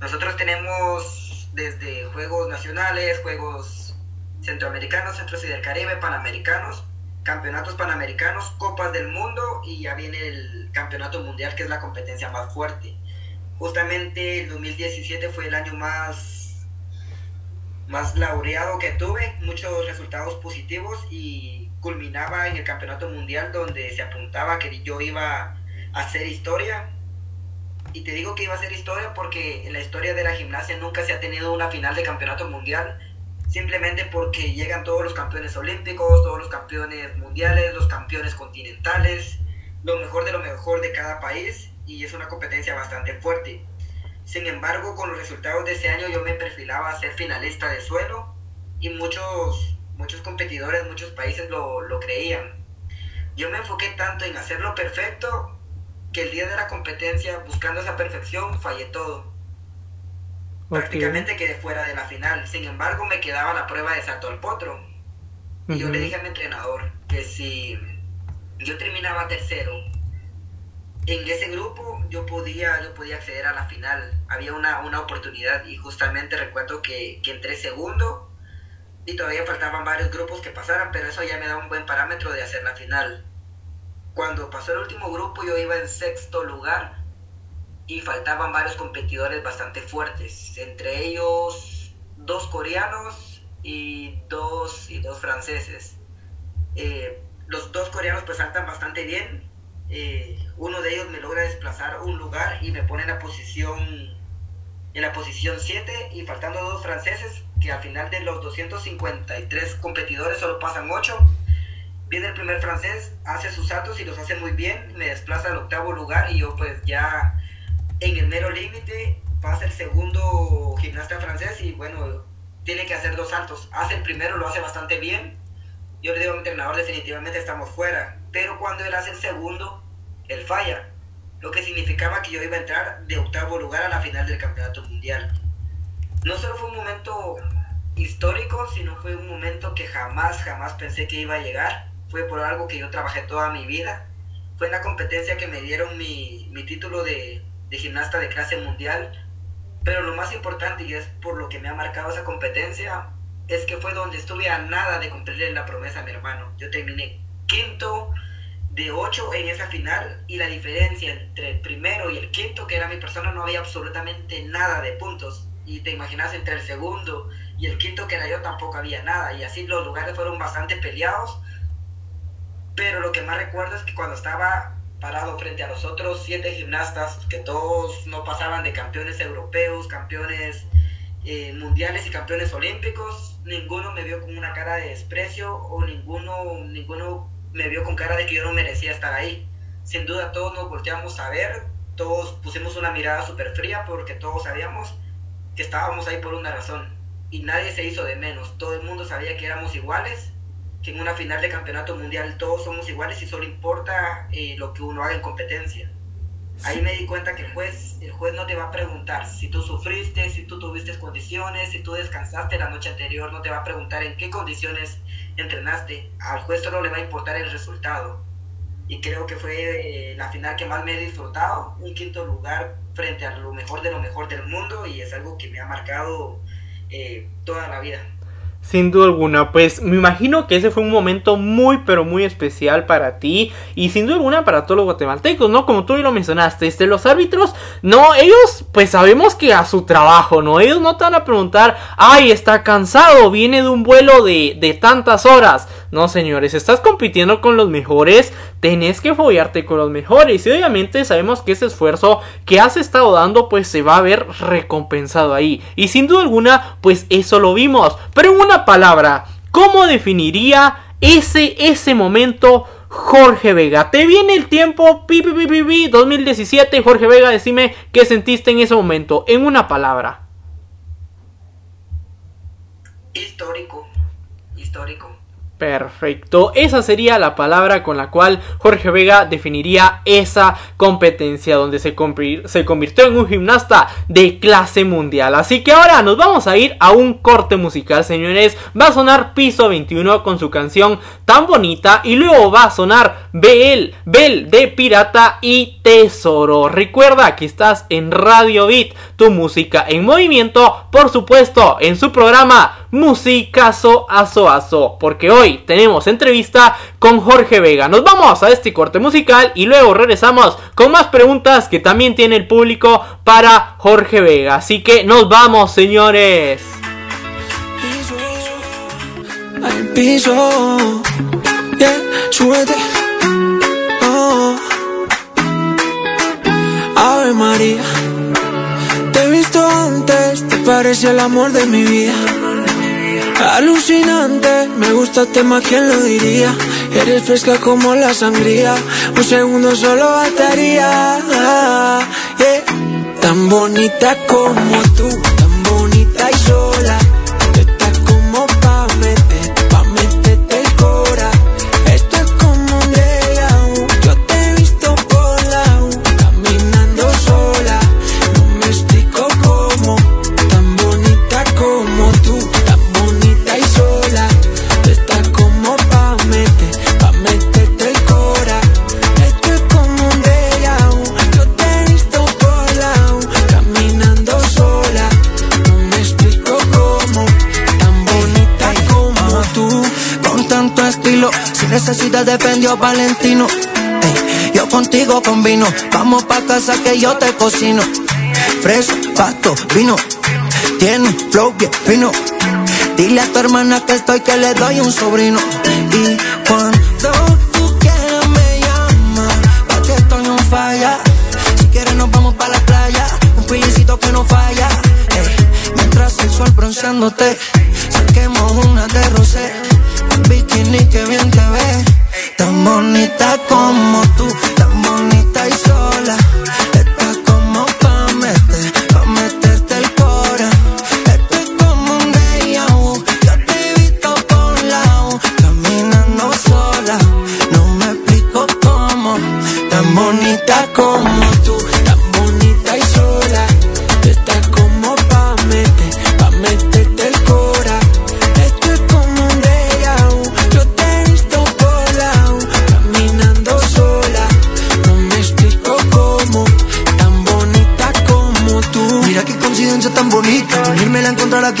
Nosotros tenemos desde Juegos Nacionales, Juegos Centroamericanos, Centros y del Caribe, Panamericanos, Campeonatos Panamericanos, Copas del Mundo y ya viene el Campeonato Mundial que es la competencia más fuerte. Justamente el 2017 fue el año más, más laureado que tuve, muchos resultados positivos y culminaba en el Campeonato Mundial donde se apuntaba que yo iba a hacer historia y te digo que iba a ser historia porque en la historia de la gimnasia nunca se ha tenido una final de campeonato mundial, simplemente porque llegan todos los campeones olímpicos, todos los campeones mundiales, los campeones continentales, lo mejor de lo mejor de cada país y es una competencia bastante fuerte. Sin embargo, con los resultados de ese año yo me perfilaba a ser finalista de suelo y muchos, muchos competidores, muchos países lo, lo creían. Yo me enfoqué tanto en hacerlo perfecto que el día de la competencia, buscando esa perfección, fallé todo. Prácticamente quedé fuera de la final. Sin embargo, me quedaba la prueba de salto al potro. Y yo le dije a mi entrenador que si yo terminaba tercero, en ese grupo yo podía, yo podía acceder a la final. Había una, una oportunidad y justamente recuerdo que, que entré segundo y todavía faltaban varios grupos que pasaran, pero eso ya me da un buen parámetro de hacer la final. Cuando pasó el último grupo yo iba en sexto lugar y faltaban varios competidores bastante fuertes, entre ellos dos coreanos y dos, y dos franceses. Eh, los dos coreanos pues saltan bastante bien, eh, uno de ellos me logra desplazar un lugar y me pone en la posición en la posición 7 y faltando dos franceses que al final de los 253 competidores solo pasan 8 viene el primer francés hace sus saltos y los hace muy bien me desplaza al octavo lugar y yo pues ya en el mero límite pasa el segundo gimnasta francés y bueno tiene que hacer dos saltos hace el primero lo hace bastante bien yo le digo a mi entrenador definitivamente estamos fuera pero cuando él hace el segundo él falla lo que significaba que yo iba a entrar de octavo lugar a la final del campeonato mundial. No solo fue un momento histórico, sino fue un momento que jamás, jamás pensé que iba a llegar. Fue por algo que yo trabajé toda mi vida. Fue en la competencia que me dieron mi, mi título de, de gimnasta de clase mundial. Pero lo más importante, y es por lo que me ha marcado esa competencia, es que fue donde estuve a nada de cumplirle la promesa a mi hermano. Yo terminé quinto de 8 en esa final y la diferencia entre el primero y el quinto, que era mi persona, no había absolutamente nada de puntos. Y te imaginas entre el segundo y el quinto, que era yo, tampoco había nada. Y así los lugares fueron bastante peleados. Pero lo que más recuerdo es que cuando estaba parado frente a los otros siete gimnastas, que todos no pasaban de campeones europeos, campeones eh, mundiales y campeones olímpicos, ninguno me vio con una cara de desprecio o ninguno, ninguno me vio con cara de que yo no merecía estar ahí. Sin duda todos nos volteamos a ver, todos pusimos una mirada súper fría porque todos sabíamos que estábamos ahí por una razón y nadie se hizo de menos. Todo el mundo sabía que éramos iguales, que en una final de campeonato mundial todos somos iguales y solo importa eh, lo que uno haga en competencia. Ahí me di cuenta que el juez, el juez no te va a preguntar si tú sufriste, si tú tuviste condiciones, si tú descansaste la noche anterior, no te va a preguntar en qué condiciones entrenaste. Al juez solo le va a importar el resultado. Y creo que fue eh, la final que más me he disfrutado, un quinto lugar frente a lo mejor de lo mejor del mundo y es algo que me ha marcado eh, toda la vida. Sin duda alguna, pues me imagino que ese fue un momento muy pero muy especial para ti y sin duda alguna para todos los guatemaltecos, ¿no? Como tú lo mencionaste, este, los árbitros, no, ellos pues sabemos que a su trabajo, ¿no? Ellos no te van a preguntar, ay, está cansado, viene de un vuelo de, de tantas horas. No, señores, estás compitiendo con los mejores, tenés que follarte con los mejores. Y obviamente sabemos que ese esfuerzo que has estado dando pues se va a ver recompensado ahí. Y sin duda alguna pues eso lo vimos, pero en una palabra, ¿cómo definiría ese, ese momento Jorge Vega? Te viene el tiempo, pi, pi, pi, pi, 2017, Jorge Vega, decime qué sentiste en ese momento, en una palabra. Histórico, histórico. Perfecto, esa sería la palabra con la cual Jorge Vega definiría esa competencia donde se, convirtió en un gimnasta de clase mundial. Así que ahora nos vamos a ir a un corte musical, señores. Va a sonar Piso 21 con su canción tan bonita y luego va a sonar Bel, Bel de Pirata y Tesoro. Recuerda que estás en Radio Beat, tu música en movimiento, por supuesto, en su programa Musicazo Aso Aso, porque hoy tenemos entrevista con Jorge Vega. Nos vamos a este corte musical y luego regresamos con más preguntas que también tiene el público para Jorge Vega. Así que nos vamos, señores. Al piso, oh. Ave María, te he visto antes, te parece el amor de mi vida. Alucinante, me gusta el tema, ¿quién lo diría? Eres fresca como la sangría, un segundo solo bastaría. Tan bonita como tú, tan bonita y sola. Te defendió Valentino. yo contigo combino. Vamos pa' casa que yo te cocino. Freso, pasto, vino. Tiene flow bien fino. Dile a tu hermana que estoy que le doy un sobrino. Y cuando tú quieras me llamas, pa' que estoy un falla. Si quieres nos vamos pa' la playa, un pilicito que no falla. mientras el sol bronceándote, saquemos una de rosé. Bikini que bien te ve, tan bonita como tú, tan bonita y sola.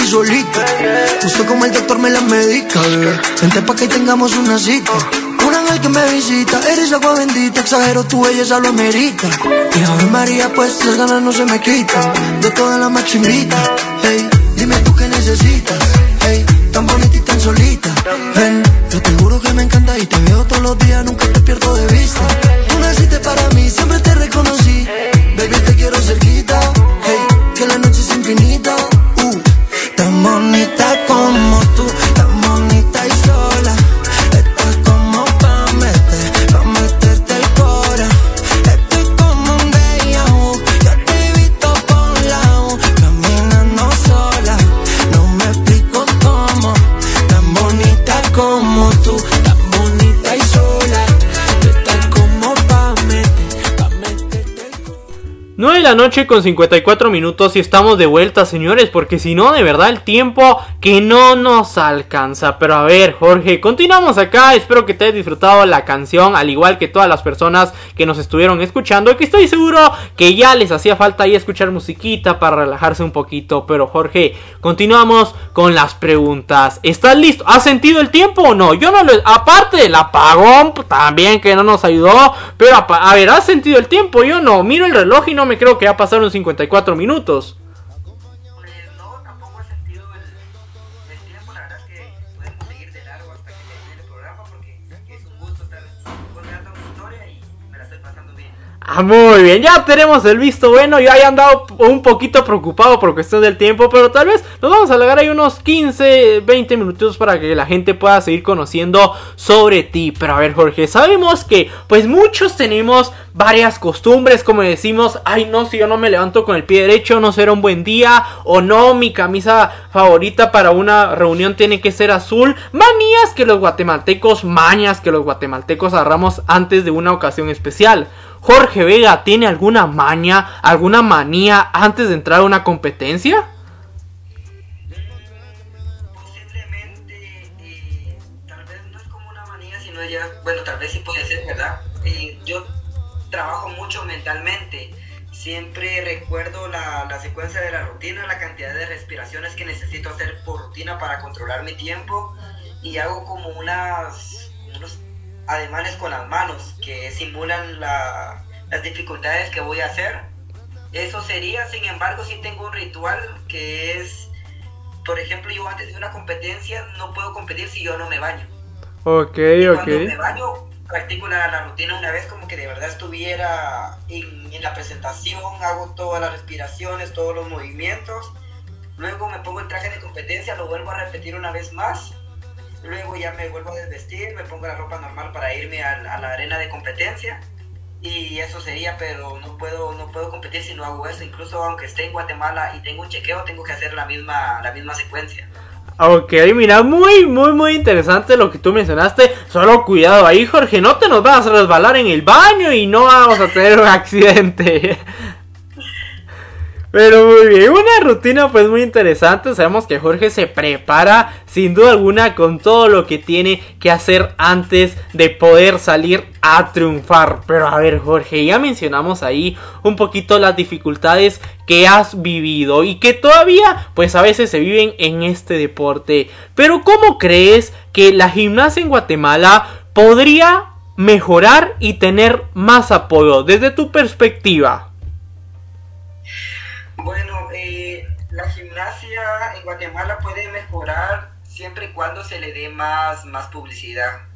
Solita. Justo como el doctor me la medica, bebé. Pa' que tengamos una cita. Una vez que me visita, eres agua bendita, exagero tu belleza lo amerita. Y ahora María, pues las ganas no se me quitan. De toda la machimbita, hey, dime tú qué necesitas, noche con 54 minutos y estamos de vuelta, señores, porque si no, de verdad el tiempo que no nos alcanza. Pero a ver, Jorge, continuamos acá. Espero que te hayas disfrutado la canción, al igual que todas las personas que nos estuvieron escuchando. Que estoy seguro que ya les hacía falta ahí escuchar musiquita para relajarse un poquito. Pero Jorge, continuamos con las preguntas. ¿Estás listo? ¿Has sentido el tiempo o no? Yo no lo. Aparte del apagón, también que no nos ayudó. Pero a, a ver, ¿has sentido el tiempo? Yo no. Miro el reloj y no me creo que ya pasaron 54 minutos. Ah, muy bien, ya tenemos el visto bueno. Yo haya andado un poquito preocupado por cuestión del tiempo, pero tal vez nos vamos a alargar ahí unos 15, 20 minutos para que la gente pueda seguir conociendo sobre ti. Pero a ver, Jorge, sabemos que pues muchos tenemos varias costumbres, como decimos, ay no, si yo no me levanto con el pie derecho, no será un buen día, o no, mi camisa favorita para una reunión tiene que ser azul. Manías que los guatemaltecos, mañas que los guatemaltecos agarramos antes de una ocasión especial. Jorge Vega tiene alguna maña, alguna manía antes de entrar a una competencia? Posiblemente, eh, tal vez no es como una manía, sino ya, bueno, tal vez sí puede ser, ¿verdad? Eh, yo trabajo mucho mentalmente. Siempre recuerdo la, la secuencia de la rutina, la cantidad de respiraciones que necesito hacer por rutina para controlar mi tiempo y hago como unas, unos ademanes con las manos que simulan la, las dificultades que voy a hacer. Eso sería, sin embargo, si tengo un ritual que es, por ejemplo, yo antes de una competencia no puedo competir si yo no me baño. Ok, Y ok. Cuando me baño, practico la, la rutina una vez como que de verdad estuviera en, en la presentación, hago todas las respiraciones, todos los movimientos. Luego me pongo el traje de competencia, lo vuelvo a repetir una vez más. Luego ya me vuelvo a desvestir, me pongo la ropa normal para irme a, a la arena de competencia. Y eso sería, pero no puedo, no puedo competir si no hago eso. Incluso aunque esté en Guatemala y tengo un chequeo, tengo que hacer la misma, la misma secuencia. Ok, mira, muy, muy, muy interesante lo que tú mencionaste. Solo cuidado ahí, Jorge, no te nos vas a resbalar en el baño y no vamos a tener un accidente. Pero muy bien, una rutina pues muy interesante. Sabemos que Jorge se prepara sin duda alguna con todo lo que tiene que hacer antes de poder salir a triunfar. Pero a ver Jorge, ya mencionamos ahí un poquito las dificultades que has vivido y que todavía pues a veces se viven en este deporte. Pero ¿cómo crees que la gimnasia en Guatemala podría mejorar y tener más apoyo desde tu perspectiva? Bueno, eh, la gimnasia en Guatemala puede mejorar siempre y cuando se le dé más, más publicidad.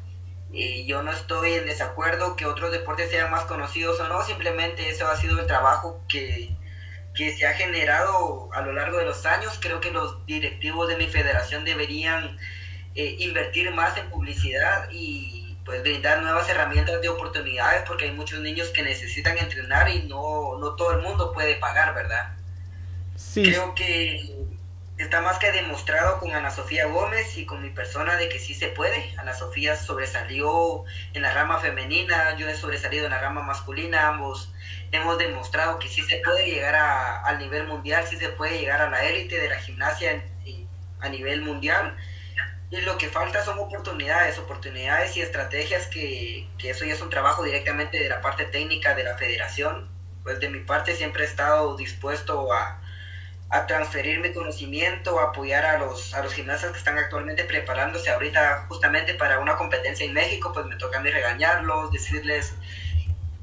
Y yo no estoy en desacuerdo que otros deportes sean más conocidos o no, simplemente eso ha sido el trabajo que, que se ha generado a lo largo de los años. Creo que los directivos de mi federación deberían eh, invertir más en publicidad y pues brindar nuevas herramientas de oportunidades porque hay muchos niños que necesitan entrenar y no, no todo el mundo puede pagar, ¿verdad? Creo que está más que demostrado con Ana Sofía Gómez y con mi persona de que sí se puede. Ana Sofía sobresalió en la rama femenina, yo he sobresalido en la rama masculina, ambos hemos demostrado que sí se puede llegar a, al nivel mundial, sí se puede llegar a la élite de la gimnasia a nivel mundial. Y lo que falta son oportunidades, oportunidades y estrategias que, que eso ya es un trabajo directamente de la parte técnica de la federación. Pues de mi parte siempre he estado dispuesto a, a transferir mi conocimiento, apoyar a los, a los gimnastas que están actualmente preparándose ahorita justamente para una competencia en México, pues me toca a mí regañarlos, decirles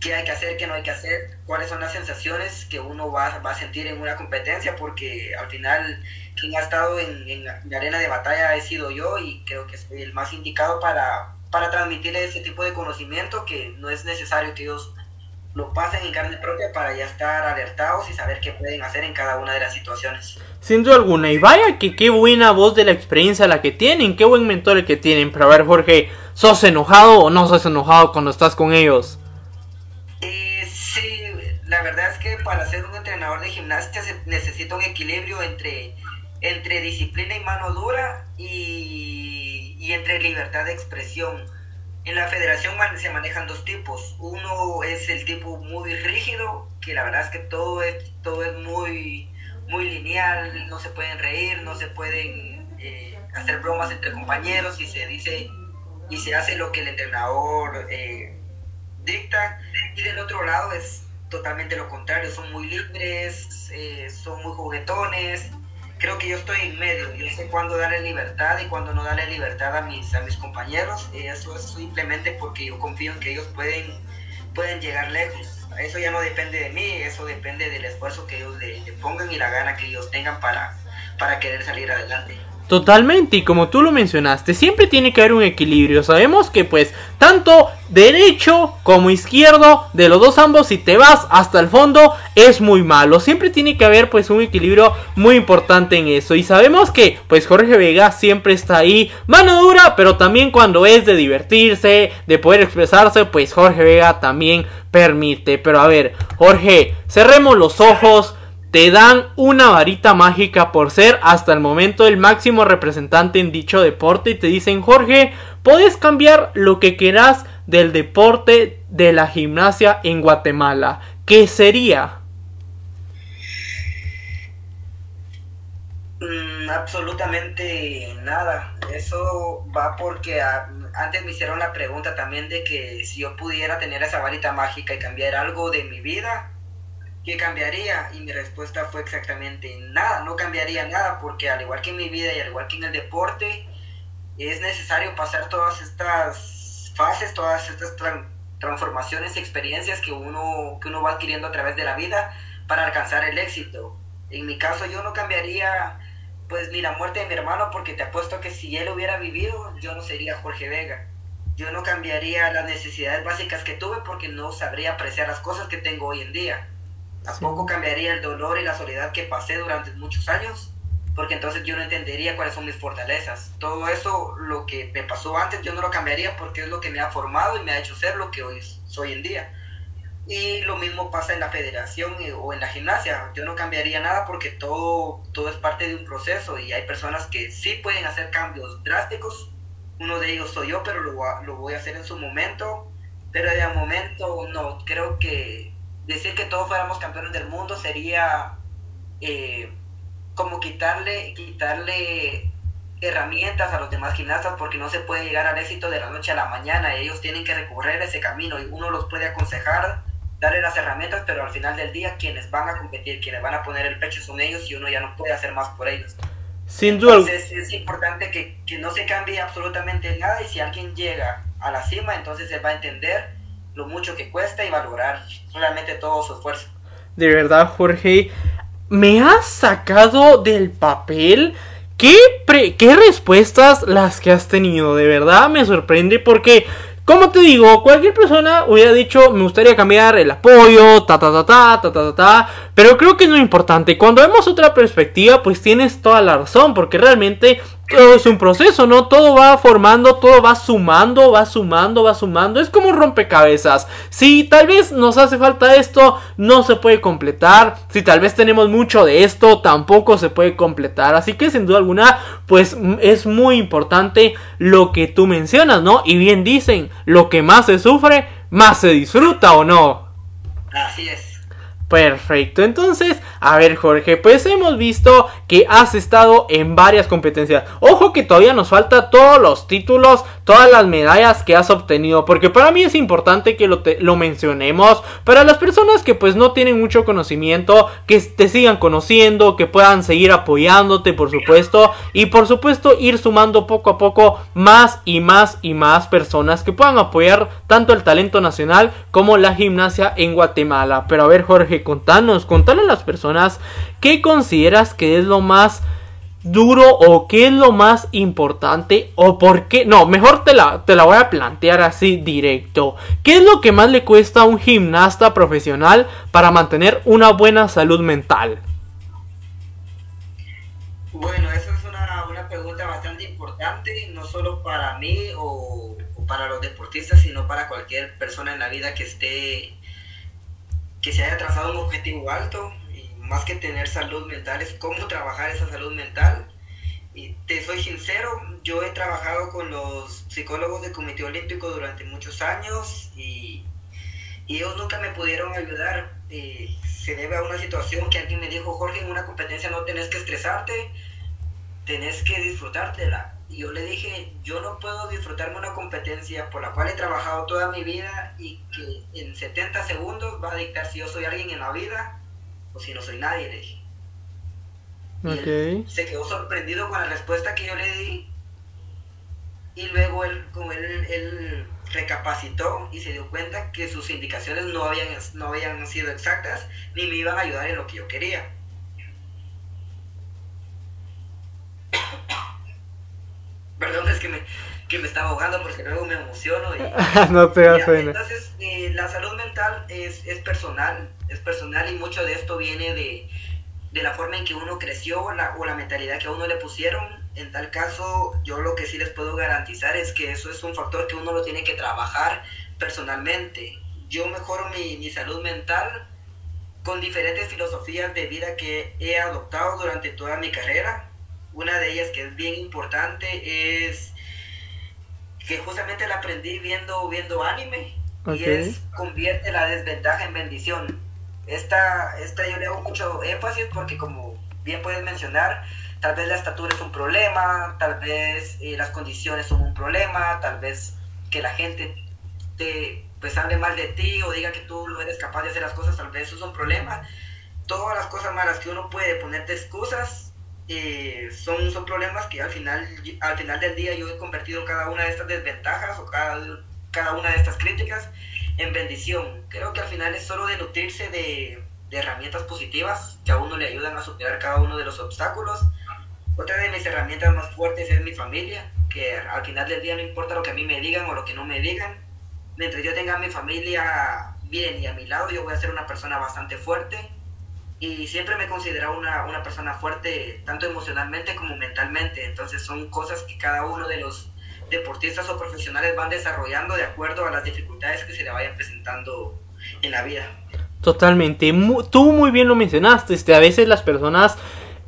qué hay que hacer, qué no hay que hacer, cuáles son las sensaciones que uno va, va a sentir en una competencia, porque al final quien ha estado en, en, la arena de batalla he sido yo y creo que soy el más indicado para, para transmitirles ese tipo de conocimiento que no es necesario que ellos lo pasen en carne propia para ya estar alertados y saber qué pueden hacer en cada una de las situaciones. Sin duda alguna, y vaya que qué buena voz de la experiencia la que tienen, qué buen mentor el que tienen. Pero a ver, Jorge, ¿sos enojado o no sos enojado cuando estás con ellos? Eh, sí, la verdad es que para ser un entrenador de gimnasia se necesita un equilibrio entre, entre disciplina y mano dura y, y entre libertad de expresión en la federación se manejan dos tipos. Uno es el tipo muy rígido, que la verdad es que todo es, todo es muy, muy lineal, no se pueden reír, no se pueden eh, hacer bromas entre compañeros y se dice y se hace lo que el entrenador eh, dicta. Y del otro lado es totalmente lo contrario, son muy libres, eh, son muy juguetones, creo que yo estoy en medio. Yo sé cuándo darle libertad y cuándo no darle libertad a mis, a mis compañeros. Eso es simplemente porque yo confío en que ellos pueden, pueden llegar lejos. Eso ya no depende de mí, eso depende del esfuerzo que ellos le, le pongan y la gana que ellos tengan para, para querer salir adelante. Totalmente, y como tú lo mencionaste, siempre tiene que haber un equilibrio. Sabemos que pues tanto derecho como izquierdo, de los dos ambos, si te vas hasta el fondo, es muy malo. Siempre tiene que haber pues un equilibrio muy importante en eso. Y sabemos que pues Jorge Vega siempre está ahí, mano dura, pero también cuando es de divertirse, de poder expresarse, pues Jorge Vega también permite. Pero a ver, Jorge, cerremos los ojos te dan una varita mágica por ser hasta el momento el máximo representante en dicho deporte y te dicen Jorge, puedes cambiar lo que quieras del deporte de la gimnasia en Guatemala. ¿Qué sería? Mm, absolutamente nada. Eso va porque a, antes me hicieron la pregunta también de que si yo pudiera tener esa varita mágica y cambiar algo de mi vida, ¿qué cambiaría? Y mi respuesta fue exactamente nada, no cambiaría nada, porque al igual que en mi vida y al igual que en el deporte, es necesario pasar todas estas fases, todas estas tra transformaciones experiencias que uno, que uno va adquiriendo a través de la vida para alcanzar el éxito. En mi caso yo no cambiaría pues ni la muerte de mi hermano porque te apuesto que si él hubiera vivido yo no sería Jorge Vega. Yo no cambiaría las necesidades básicas que tuve porque no sabría apreciar las cosas que tengo hoy en día Tampoco cambiaría el dolor y la soledad que pasé durante muchos años, porque entonces yo no entendería cuáles son mis fortalezas. Todo eso, lo que me pasó antes, yo no lo cambiaría porque es lo que me ha formado y me ha hecho ser lo que hoy soy en día. Y lo mismo pasa en la federación o en la gimnasia. Yo no cambiaría nada porque todo, todo es parte de un proceso y hay personas que sí pueden hacer cambios drásticos. Uno de ellos soy yo, pero lo, lo voy a hacer en su momento. Pero de momento no, creo que decir que todos fuéramos campeones del mundo sería eh, como quitarle, quitarle herramientas a los demás gimnastas porque no se puede llegar al éxito de la noche a la mañana. Ellos tienen que recorrer ese camino y uno los puede aconsejar, darle las herramientas, pero al final del día quienes van a competir, quienes van a poner el pecho son ellos y uno ya no puede hacer más por ellos. Sin duda. Entonces es importante que, que no se cambie absolutamente nada y si alguien llega a la cima, entonces él va a entender lo mucho que cuesta y valorar realmente todo su esfuerzo. De verdad, Jorge, me has sacado del papel. ¿Qué, ¿Qué respuestas las que has tenido? De verdad me sorprende porque como te digo, cualquier persona hubiera dicho, me gustaría cambiar el apoyo, ta ta ta ta ta ta ta, pero creo que es muy importante. Cuando vemos otra perspectiva, pues tienes toda la razón, porque realmente es un proceso, ¿no? Todo va formando, todo va sumando, va sumando, va sumando. Es como un rompecabezas. Si tal vez nos hace falta esto, no se puede completar. Si tal vez tenemos mucho de esto, tampoco se puede completar. Así que sin duda alguna, pues es muy importante lo que tú mencionas, ¿no? Y bien dicen, lo que más se sufre, más se disfruta o no. Así es. Perfecto, entonces, a ver Jorge, pues hemos visto que has estado en varias competencias. Ojo que todavía nos falta todos los títulos, todas las medallas que has obtenido, porque para mí es importante que lo, lo mencionemos, para las personas que pues no tienen mucho conocimiento, que te sigan conociendo, que puedan seguir apoyándote, por supuesto, y por supuesto ir sumando poco a poco más y más y más personas que puedan apoyar tanto el talento nacional como la gimnasia en Guatemala. Pero a ver Jorge, contanos, contale a las personas qué consideras que es lo más duro o qué es lo más importante o por qué, no, mejor te la, te la voy a plantear así directo. ¿Qué es lo que más le cuesta a un gimnasta profesional para mantener una buena salud mental? Bueno, esa es una, una pregunta bastante importante, no solo para mí o para los deportistas, sino para cualquier persona en la vida que esté que se haya trazado un objetivo alto y más que tener salud mental es cómo trabajar esa salud mental. Y te soy sincero, yo he trabajado con los psicólogos del Comité Olímpico durante muchos años y, ellos nunca me pudieron ayudar. Eh, se debe a una situación que alguien me dijo, Jorge, en una competencia no tenés que estresarte, tenés que disfrutártela. Y yo le dije, yo no puedo disfrutarme una competencia por la cual he trabajado toda mi vida y que en 70 segundos va a dictar si yo soy alguien en la vida o si no soy nadie, le dije. se quedó sorprendido con la respuesta que yo le di. Y luego él, como él, él recapacitó y se dio cuenta que sus indicaciones no habían, no habían sido exactas ni me iban a ayudar en lo que yo quería. Perdón, es que me, que me estaba ahogando porque luego me emociono. Y, no te das. Entonces, eh, la salud mental es, es personal, es personal y mucho de esto viene de, de la forma en que uno creció o la, o la mentalidad que a uno le pusieron. En tal caso, yo lo que sí les puedo garantizar es que eso es un factor que uno lo tiene que trabajar personalmente. Yo mejoro mi, mi salud mental con diferentes filosofías de vida que he adoptado durante toda mi carrera una de ellas que es bien importante es que justamente la aprendí viendo, viendo anime y es convierte la desventaja en bendición. Esta, esta yo le hago mucho énfasis porque como bien puedes mencionar, tal vez la estatura es un problema, tal vez eh, las condiciones son un problema, tal vez que la gente te pues hable mal de ti o diga que tú no eres capaz de hacer las cosas, tal vez eso es un problema. Todas las cosas malas que uno puede ponerte excusas eh, son, son problemas que al final, al final del día yo he convertido cada una de estas desventajas o cada, cada una de estas críticas en bendición. Creo que al final es solo de nutrirse de, de herramientas positivas que a uno le ayudan a superar cada uno de los obstáculos. Otra de mis herramientas más fuertes es mi familia, que al final del día no importa lo que a mí me digan o lo que no me digan, mientras yo tenga a mi familia bien y a mi lado, yo voy a ser una persona bastante fuerte y siempre me he considerado una, una, persona fuerte, tanto emocionalmente como mentalmente. Entonces son cosas que cada uno de los deportistas o profesionales van desarrollando de acuerdo a las dificultades que se le vayan presentando en la vida. Totalmente. Tú muy bien lo mencionaste. Este, a veces las personas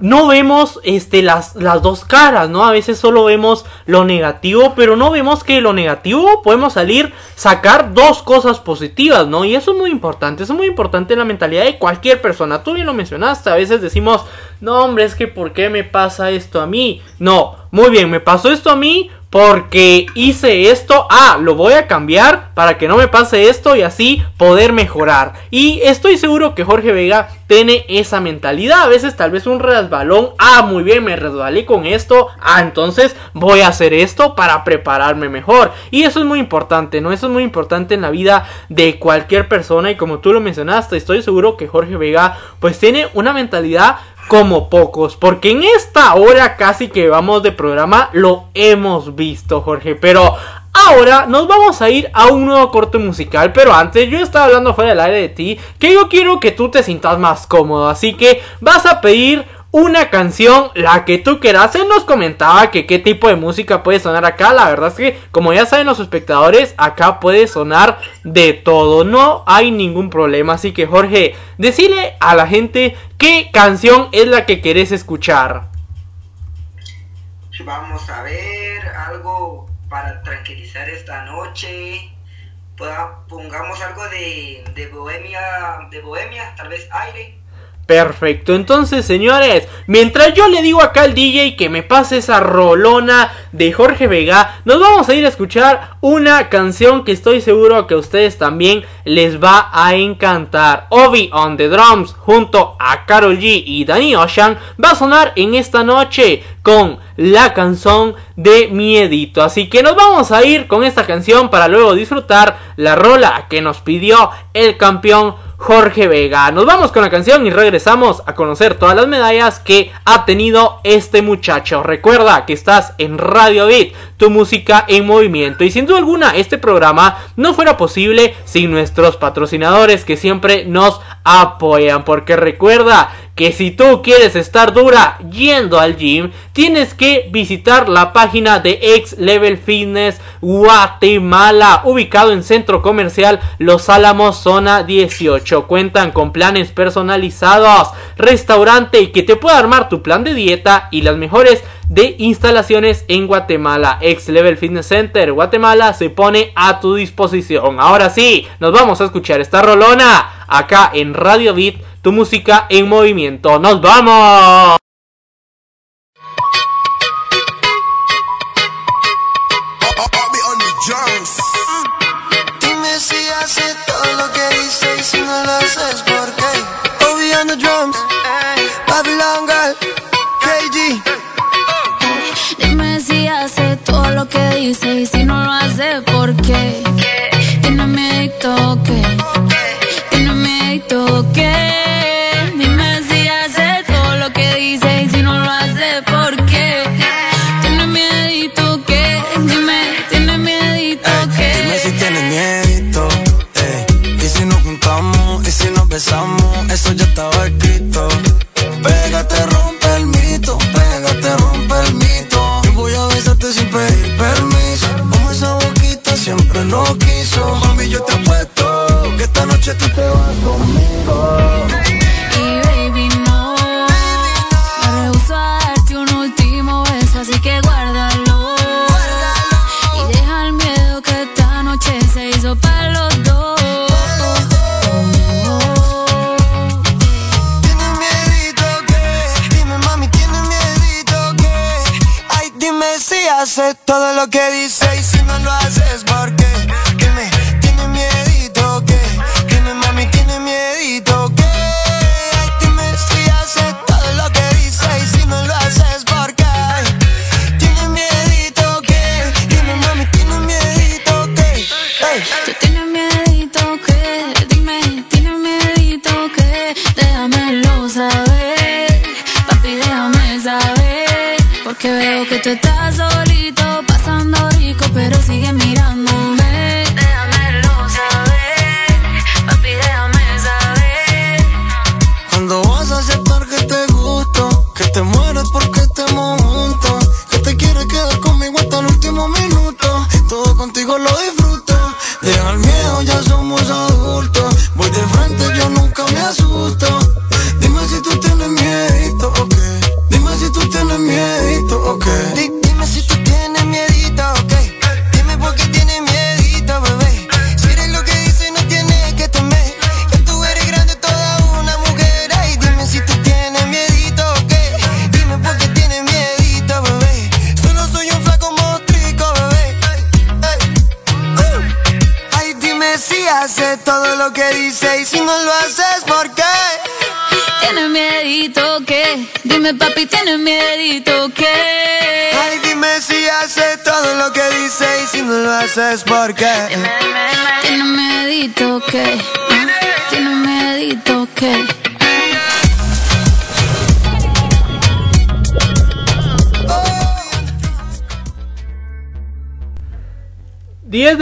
no vemos este las, las dos caras, ¿no? A veces solo vemos lo negativo, pero no vemos que lo negativo podemos salir, sacar dos cosas positivas, ¿no? Y eso es muy importante, es muy importante en la mentalidad de cualquier persona. Tú bien lo mencionaste, a veces decimos, no hombre, es que ¿por qué me pasa esto a mí? No, muy bien, me pasó esto a mí porque hice esto, ah, lo voy a cambiar para que no me pase esto y así poder mejorar. Y estoy seguro que Jorge Vega tiene esa mentalidad. A veces tal vez un resbalón, ah, muy bien, me resbalé con esto, ah, entonces voy a hacer esto para prepararme mejor. Y eso es muy importante, ¿no? Eso es muy importante en la vida de cualquier persona y como tú lo mencionaste, estoy seguro que Jorge Vega pues tiene una mentalidad como pocos, porque en esta hora casi que vamos de programa lo hemos visto, Jorge, pero Ahora nos vamos a ir a un nuevo corte musical, pero antes yo estaba hablando fuera del aire de ti, que yo quiero que tú te sientas más cómodo, así que vas a pedir una canción, la que tú quieras. Él nos comentaba que qué tipo de música puede sonar acá. La verdad es que, como ya saben los espectadores, acá puede sonar de todo. No hay ningún problema. Así que, Jorge, decile a la gente qué canción es la que querés escuchar. Vamos a ver algo para tranquilizar esta noche. Pongamos algo de, de Bohemia, de Bohemia, tal vez aire. Perfecto, entonces señores, mientras yo le digo acá al DJ que me pase esa rolona de Jorge Vega, nos vamos a ir a escuchar una canción que estoy seguro que a ustedes también les va a encantar. Obi on the drums junto a Carol G y Danny Ocean va a sonar en esta noche con la canción de Miedito. Así que nos vamos a ir con esta canción para luego disfrutar la rola que nos pidió el campeón Jorge Vega. Nos vamos con la canción y regresamos a conocer todas las medallas que ha tenido este muchacho. Recuerda que estás en Radio Beat, tu música en movimiento. Y sin duda alguna, este programa no fuera posible sin nuestros patrocinadores que siempre nos apoyan. Porque recuerda que si tú quieres estar dura yendo al gym, tienes que visitar la página de X Level Fitness Guatemala, ubicado en Centro Comercial Los Álamos, zona 18. Cuentan con planes personalizados, restaurante que te puede armar tu plan de dieta y las mejores de instalaciones en Guatemala. X Level Fitness Center Guatemala se pone a tu disposición. Ahora sí, nos vamos a escuchar esta rolona acá en Radio Beat tu música en movimiento. ¡Nos vamos! Dime si haces todo lo que dice y si no lo haces, ¿por qué? Obi on the drums, Babylon Girl, KG. Dime si hace todo lo que dice y si no lo hace, ¿por qué? Tiene miedo que, tiene miedo que. Si nos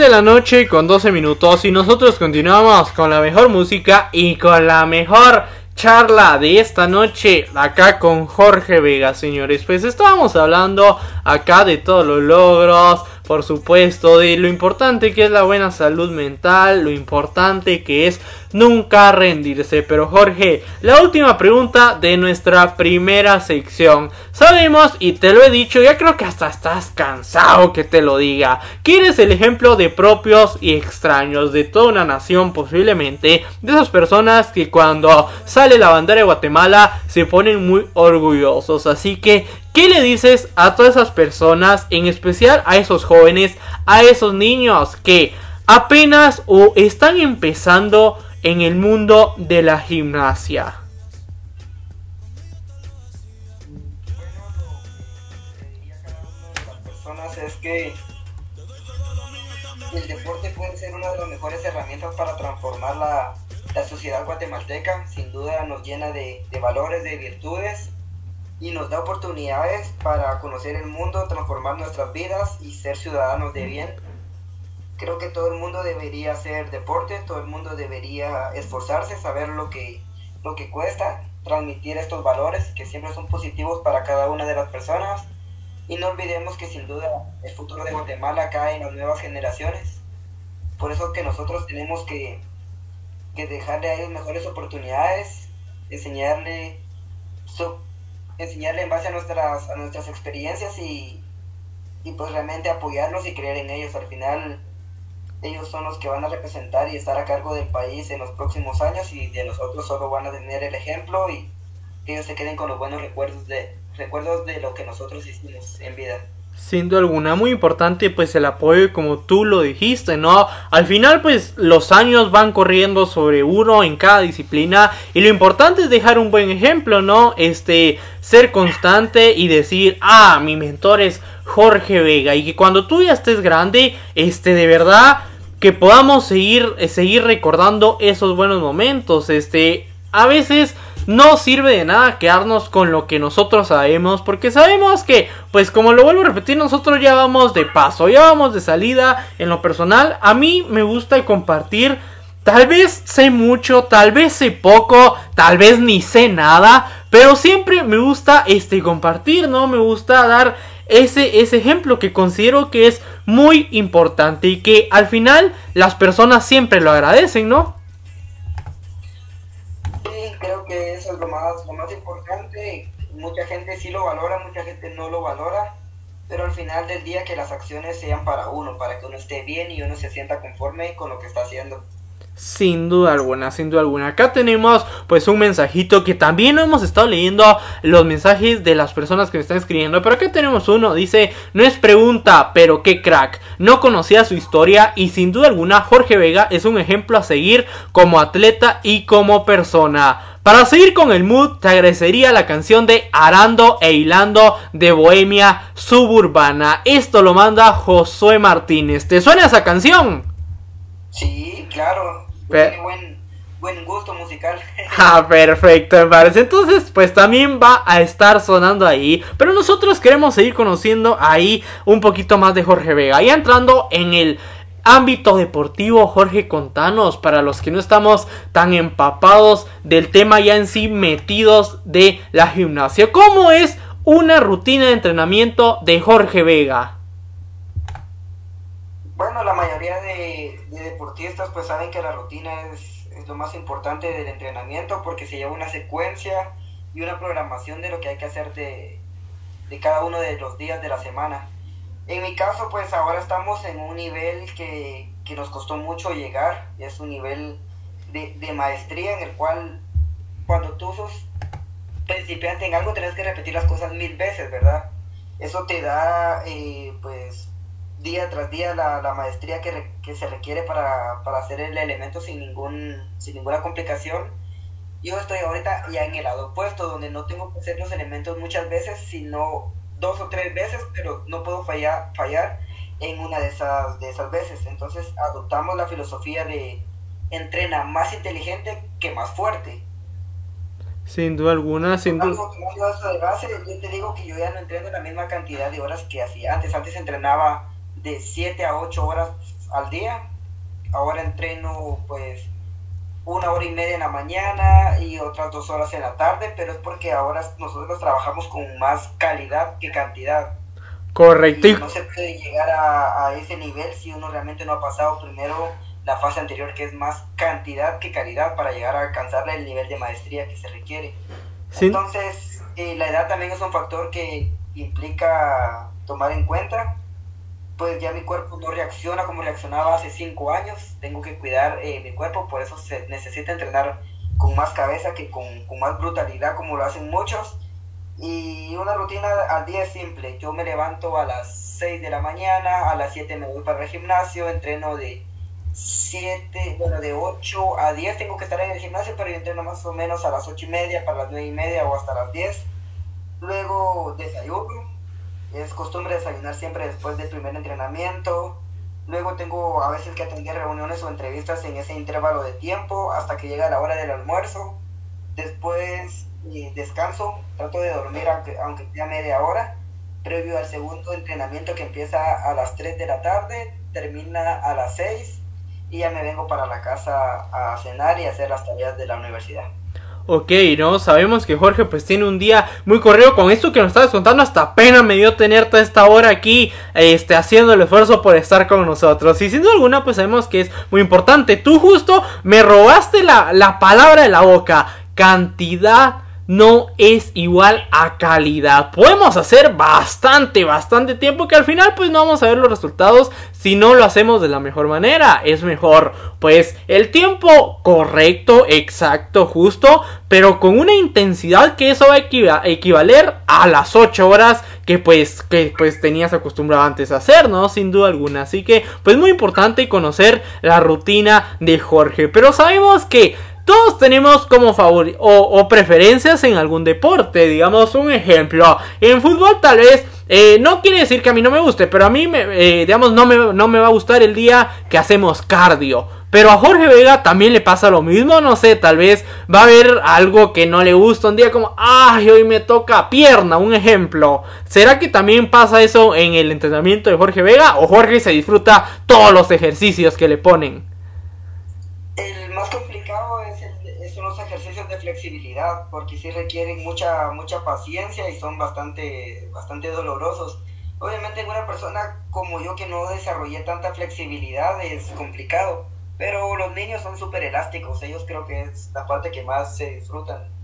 de la noche con 12 minutos y nosotros continuamos con la mejor música y con la mejor charla de esta noche acá con Jorge Vega, señores. Pues estábamos hablando acá de todos los logros, por supuesto, de lo importante que es la buena salud mental, lo importante que es nunca rendirse. Pero Jorge, la última pregunta de nuestra primera sección. Sabemos, y te lo he dicho, ya creo que hasta estás cansado que te lo diga, que eres el ejemplo de propios y extraños de toda una nación posiblemente, de esas personas que cuando sale la bandera de Guatemala se ponen muy orgullosos. Así que ¿Qué le dices a todas esas personas, en especial a esos jóvenes, a esos niños que apenas o están empezando en el mundo de la gimnasia? es que el deporte puede ser una de las mejores herramientas para transformar la, la sociedad guatemalteca. Sin duda nos llena de, de valores, de virtudes y nos da oportunidades para conocer el mundo, transformar nuestras vidas y ser ciudadanos de bien. Creo que todo el mundo debería hacer deporte, todo el mundo debería esforzarse, saber lo que, lo que cuesta, transmitir estos valores que siempre son positivos para cada una de las personas. Y no olvidemos que sin duda el futuro de Guatemala cae en las nuevas generaciones. Por eso que nosotros tenemos que, que dejarle a ellos mejores oportunidades, enseñarle su, enseñarle en base a nuestras, a nuestras experiencias y, y pues realmente apoyarlos y creer en ellos. Al final ellos son los que van a representar y estar a cargo del país en los próximos años y de nosotros solo van a tener el ejemplo y que ellos se queden con los buenos recuerdos de, recuerdos de lo que nosotros hicimos en vida. Sin duda alguna, muy importante pues el apoyo como tú lo dijiste, ¿no? Al final pues los años van corriendo sobre uno en cada disciplina y lo importante es dejar un buen ejemplo, ¿no? Este, ser constante y decir, ah, mi mentor es Jorge Vega y que cuando tú ya estés grande, este, de verdad que podamos seguir, eh, seguir recordando esos buenos momentos, este, a veces no sirve de nada quedarnos con lo que nosotros sabemos, porque sabemos que, pues como lo vuelvo a repetir, nosotros ya vamos de paso, ya vamos de salida en lo personal. A mí me gusta compartir, tal vez sé mucho, tal vez sé poco, tal vez ni sé nada, pero siempre me gusta este compartir, ¿no? Me gusta dar ese, ese ejemplo que considero que es muy importante y que al final las personas siempre lo agradecen, ¿no? creo que eso es lo más, lo más importante. Mucha gente sí lo valora, mucha gente no lo valora, pero al final del día que las acciones sean para uno, para que uno esté bien y uno se sienta conforme con lo que está haciendo. Sin duda alguna, sin duda alguna. Acá tenemos pues un mensajito que también hemos estado leyendo los mensajes de las personas que me están escribiendo. Pero acá tenemos uno, dice, no es pregunta, pero qué crack. No conocía su historia y sin duda alguna Jorge Vega es un ejemplo a seguir como atleta y como persona. Para seguir con el mood, te agradecería la canción de Arando e Hilando de Bohemia Suburbana. Esto lo manda Josué Martínez. ¿Te suena esa canción? Sí, claro. Tiene buen, buen gusto musical. ah, perfecto, me parece. Entonces, pues también va a estar sonando ahí. Pero nosotros queremos seguir conociendo ahí un poquito más de Jorge Vega. Y entrando en el ámbito deportivo, Jorge, contanos, para los que no estamos tan empapados del tema ya en sí, metidos de la gimnasia, ¿cómo es una rutina de entrenamiento de Jorge Vega? Bueno, la mayoría de, deportistas pues saben que la rutina es, es lo más importante del entrenamiento porque se lleva una secuencia y una programación de lo que hay que hacer de, de cada uno de los días de la semana. En mi caso, pues ahora estamos en un nivel que, nos costó mucho llegar, es un nivel de, maestría en el cual cuando tú sos principiante en algo tienes que repetir las cosas mil veces, ¿verdad? Eso te da, eh, pues, día tras día la, la maestría que, re- que se requiere para, para hacer el elemento sin, ningún, sin ninguna complicación. Yo estoy ahorita ya en el lado opuesto, donde no tengo que hacer los elementos muchas veces, sino dos o tres veces, pero no puedo fallar, fallar en una de esas, de esas veces. Entonces adoptamos la filosofía de entrena más inteligente que más fuerte. Sin duda alguna, sin duda. Yo te digo que yo ya no entreno la misma cantidad de horas que hacía antes. Antes entrenaba de 7 a 8 horas al día. Ahora entreno pues una hora y media en la mañana y otras dos horas en la tarde, pero es porque ahora nosotros trabajamos con más calidad que cantidad. Correcto. Y no se puede llegar a, a ese nivel si uno realmente no ha pasado primero la fase anterior, que es más cantidad que calidad, para llegar a alcanzar el nivel de maestría que se requiere. sin- Entonces, eh, la edad también es un factor que implica tomar en cuenta. Pues ya mi cuerpo no reacciona como reaccionaba hace cinco años. Tengo que cuidar eh, mi cuerpo, por eso se necesita entrenar con más cabeza que con, con más brutalidad, como lo hacen muchos. Y una rutina al día es simple. Yo me levanto a las 6 de la mañana, a las 7 me voy para el gimnasio, entreno de 7, bueno, de 8 a 10 tengo que estar en el gimnasio, pero yo entreno más o menos a las 8 y media, para las 9 y media o hasta las 10. Luego desayuno, es costumbre desayunar siempre después del primer entrenamiento. Luego tengo a veces que atender reuniones o entrevistas en ese intervalo de tiempo hasta que llega la hora del almuerzo. Después eh, descanso, trato de dormir aunque, aunque sea media hora, previo al segundo entrenamiento que empieza a las 3 de la tarde, termina a las 6 y ya me vengo para la casa a cenar y hacer las tareas de la universidad. Ok, ¿no? Sabemos que Jorge pues tiene un día muy corrido con esto que nos estabas contando. Hasta pena me dio tenerte esta hora aquí, este, haciendo el esfuerzo por estar con nosotros. Y sin duda alguna pues sabemos que es muy importante. Tú justo me robaste la, la palabra de la boca. Cantidad no es igual a calidad. Podemos hacer bastante, bastante tiempo que al final pues no vamos a ver los resultados si no lo hacemos de la mejor manera. Es mejor pues el tiempo correcto, exacto, justo, pero con una intensidad que eso va a equiva- equivaler a las 8 horas que pues que pues tenías acostumbrado antes a hacer, ¿no? Sin duda alguna. Así que pues muy importante conocer la rutina de Jorge, pero sabemos que todos tenemos como favori o, preferencias en algún deporte. Digamos un ejemplo. En fútbol tal vez eh, no quiere decir que a mí no me guste, pero a mí eh, digamos no me, no me va a gustar el día que hacemos cardio. Pero a Jorge Vega también le pasa lo mismo, no sé, tal vez va a haber algo que no le gusta un día como, ay, hoy me toca pierna, un ejemplo. ¿Será que también pasa eso en el entrenamiento de Jorge Vega o Jorge se disfruta todos los ejercicios que le ponen? El más complicado es el- es- son los ejercicios porque sí requieren mucha, mucha paciencia y son bastante, bastante dolorosos. Obviamente en una persona como yo que no desarrollé tanta flexibilidad es complicado, pero los niños son súper elásticos, ellos creo que es la parte que más se disfrutan.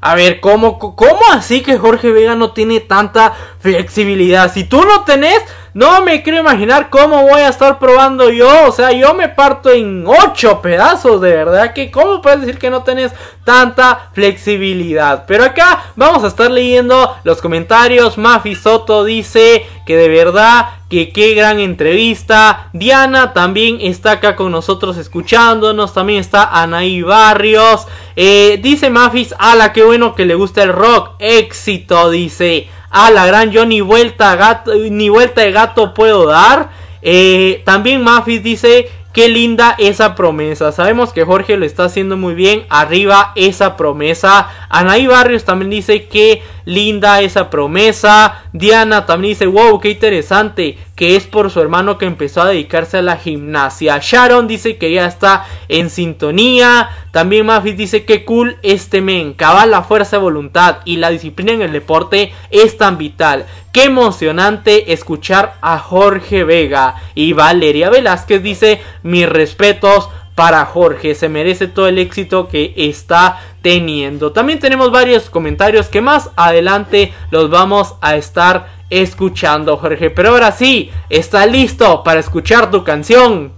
A ver, ¿cómo, ¿cómo así que Jorge Vega no tiene tanta flexibilidad? Si tú no tenés, no me quiero imaginar cómo voy a estar probando yo. O sea, yo me parto en ocho pedazos, de verdad que ¿cómo puedes decir que no tenés tanta flexibilidad? Pero acá vamos a estar leyendo los comentarios. Mafi Soto dice que de verdad que qué gran entrevista. Diana también está acá con nosotros escuchándonos. También está Anaí Barrios. Eh, dice Mafis, ala, qué bueno que le gusta el rock. Éxito, dice. A la gran yo ni vuelta, gato, ni vuelta de gato puedo dar. Eh, también Mafis dice, qué linda esa promesa. Sabemos que Jorge lo está haciendo muy bien. Arriba esa promesa. Anaí Barrios también dice que linda esa promesa. Diana también dice, wow, qué interesante. Que es por su hermano que empezó a dedicarse a la gimnasia. Sharon dice que ya está en sintonía. También Mafis dice que cool este men. Cabal la fuerza de voluntad y la disciplina en el deporte es tan vital. Qué emocionante escuchar a Jorge Vega. Y Valeria Velázquez dice, mis respetos para Jorge. Se merece todo el éxito que está teniendo. También tenemos varios comentarios que más adelante los vamos a estar escuchando, Jorge. Pero ahora sí, está listo para escuchar tu canción.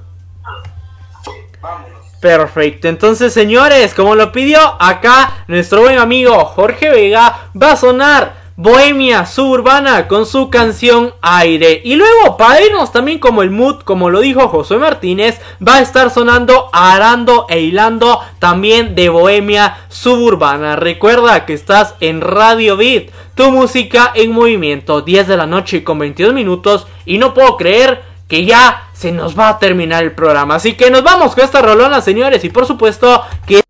Perfecto, entonces señores, como lo pidió acá nuestro buen amigo Jorge Vega, va a sonar Bohemia Suburbana con su canción Aire. Y luego, para irnos también como el mood, como lo dijo José Martínez, va a estar sonando Arando e Hilando también de Bohemia Suburbana. Recuerda que estás en Radio Beat, tu música en movimiento, 10 de la noche con 22 minutos. Y no puedo creer que ya se nos va a terminar el programa. Así que nos vamos con esta rolona, señores. Y por supuesto que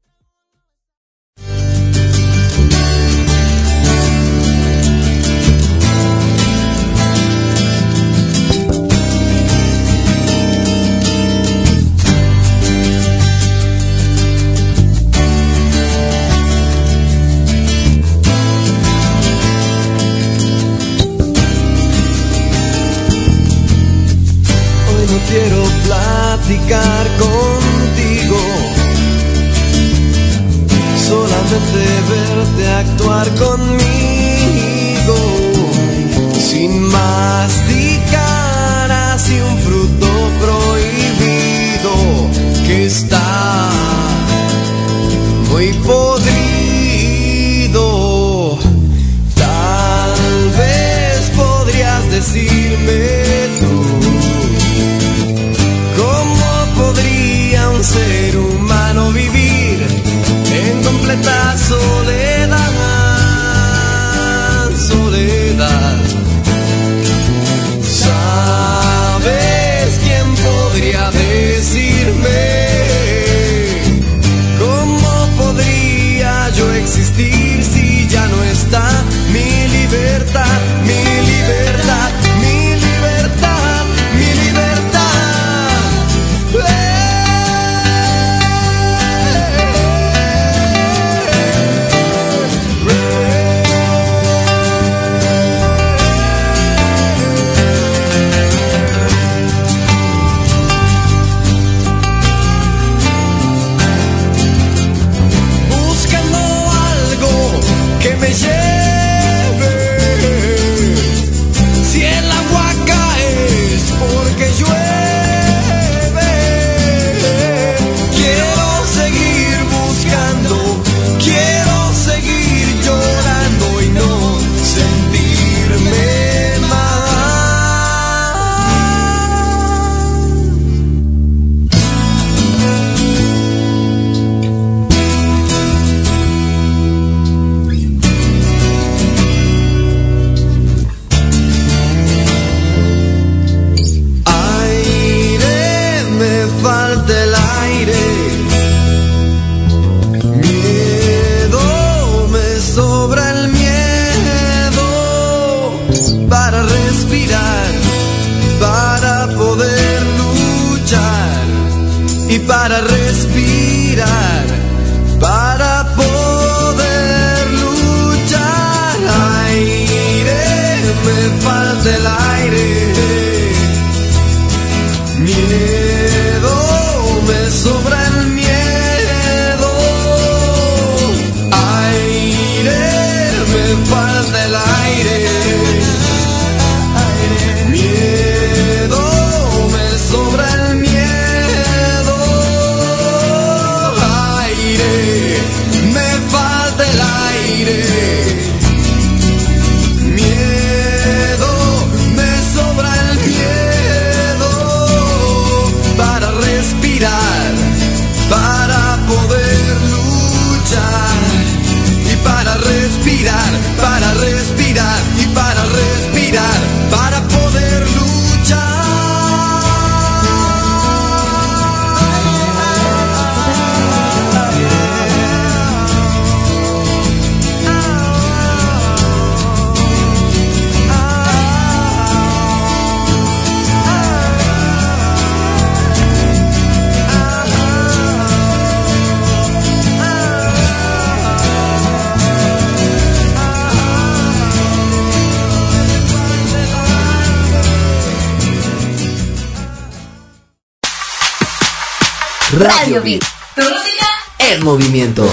Radio Beat. Tu música en movimiento.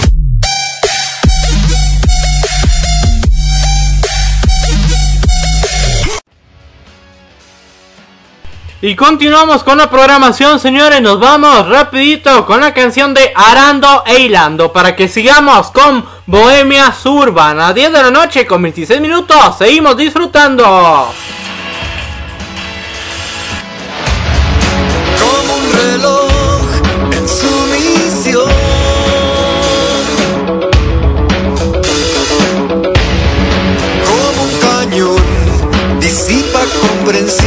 Y continuamos con la programación, señores. Nos vamos rapidito con la canción de Arando e Hilando para que sigamos con Bohemia Suburbana. 10 de la noche con 26 minutos. Seguimos disfrutando. Comprensión.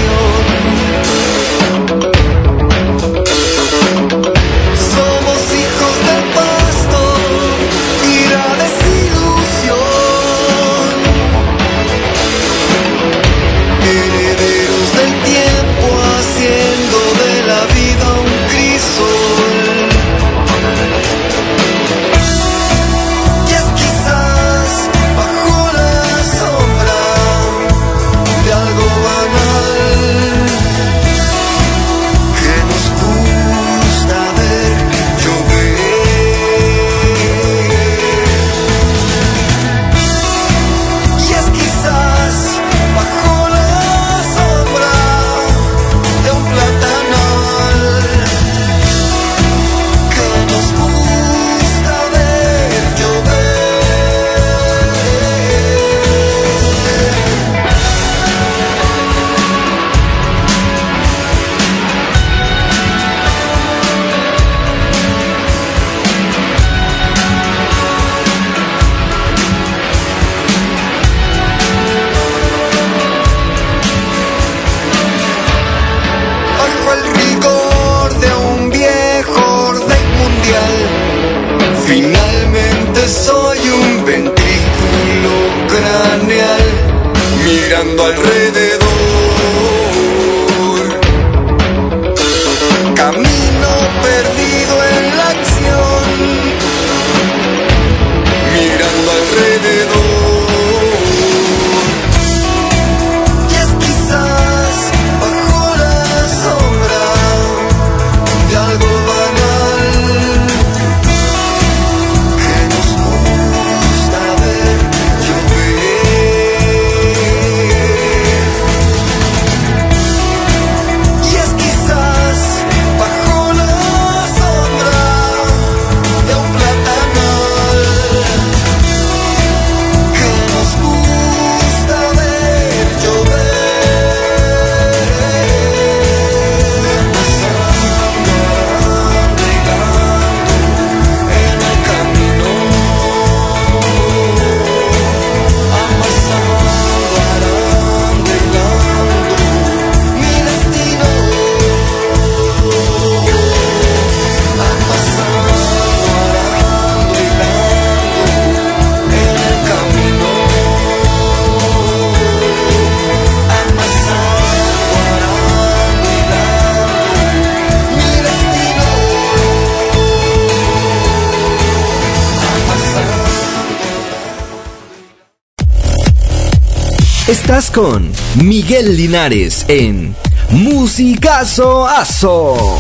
Con Miguel Linares en Musicazo Aso.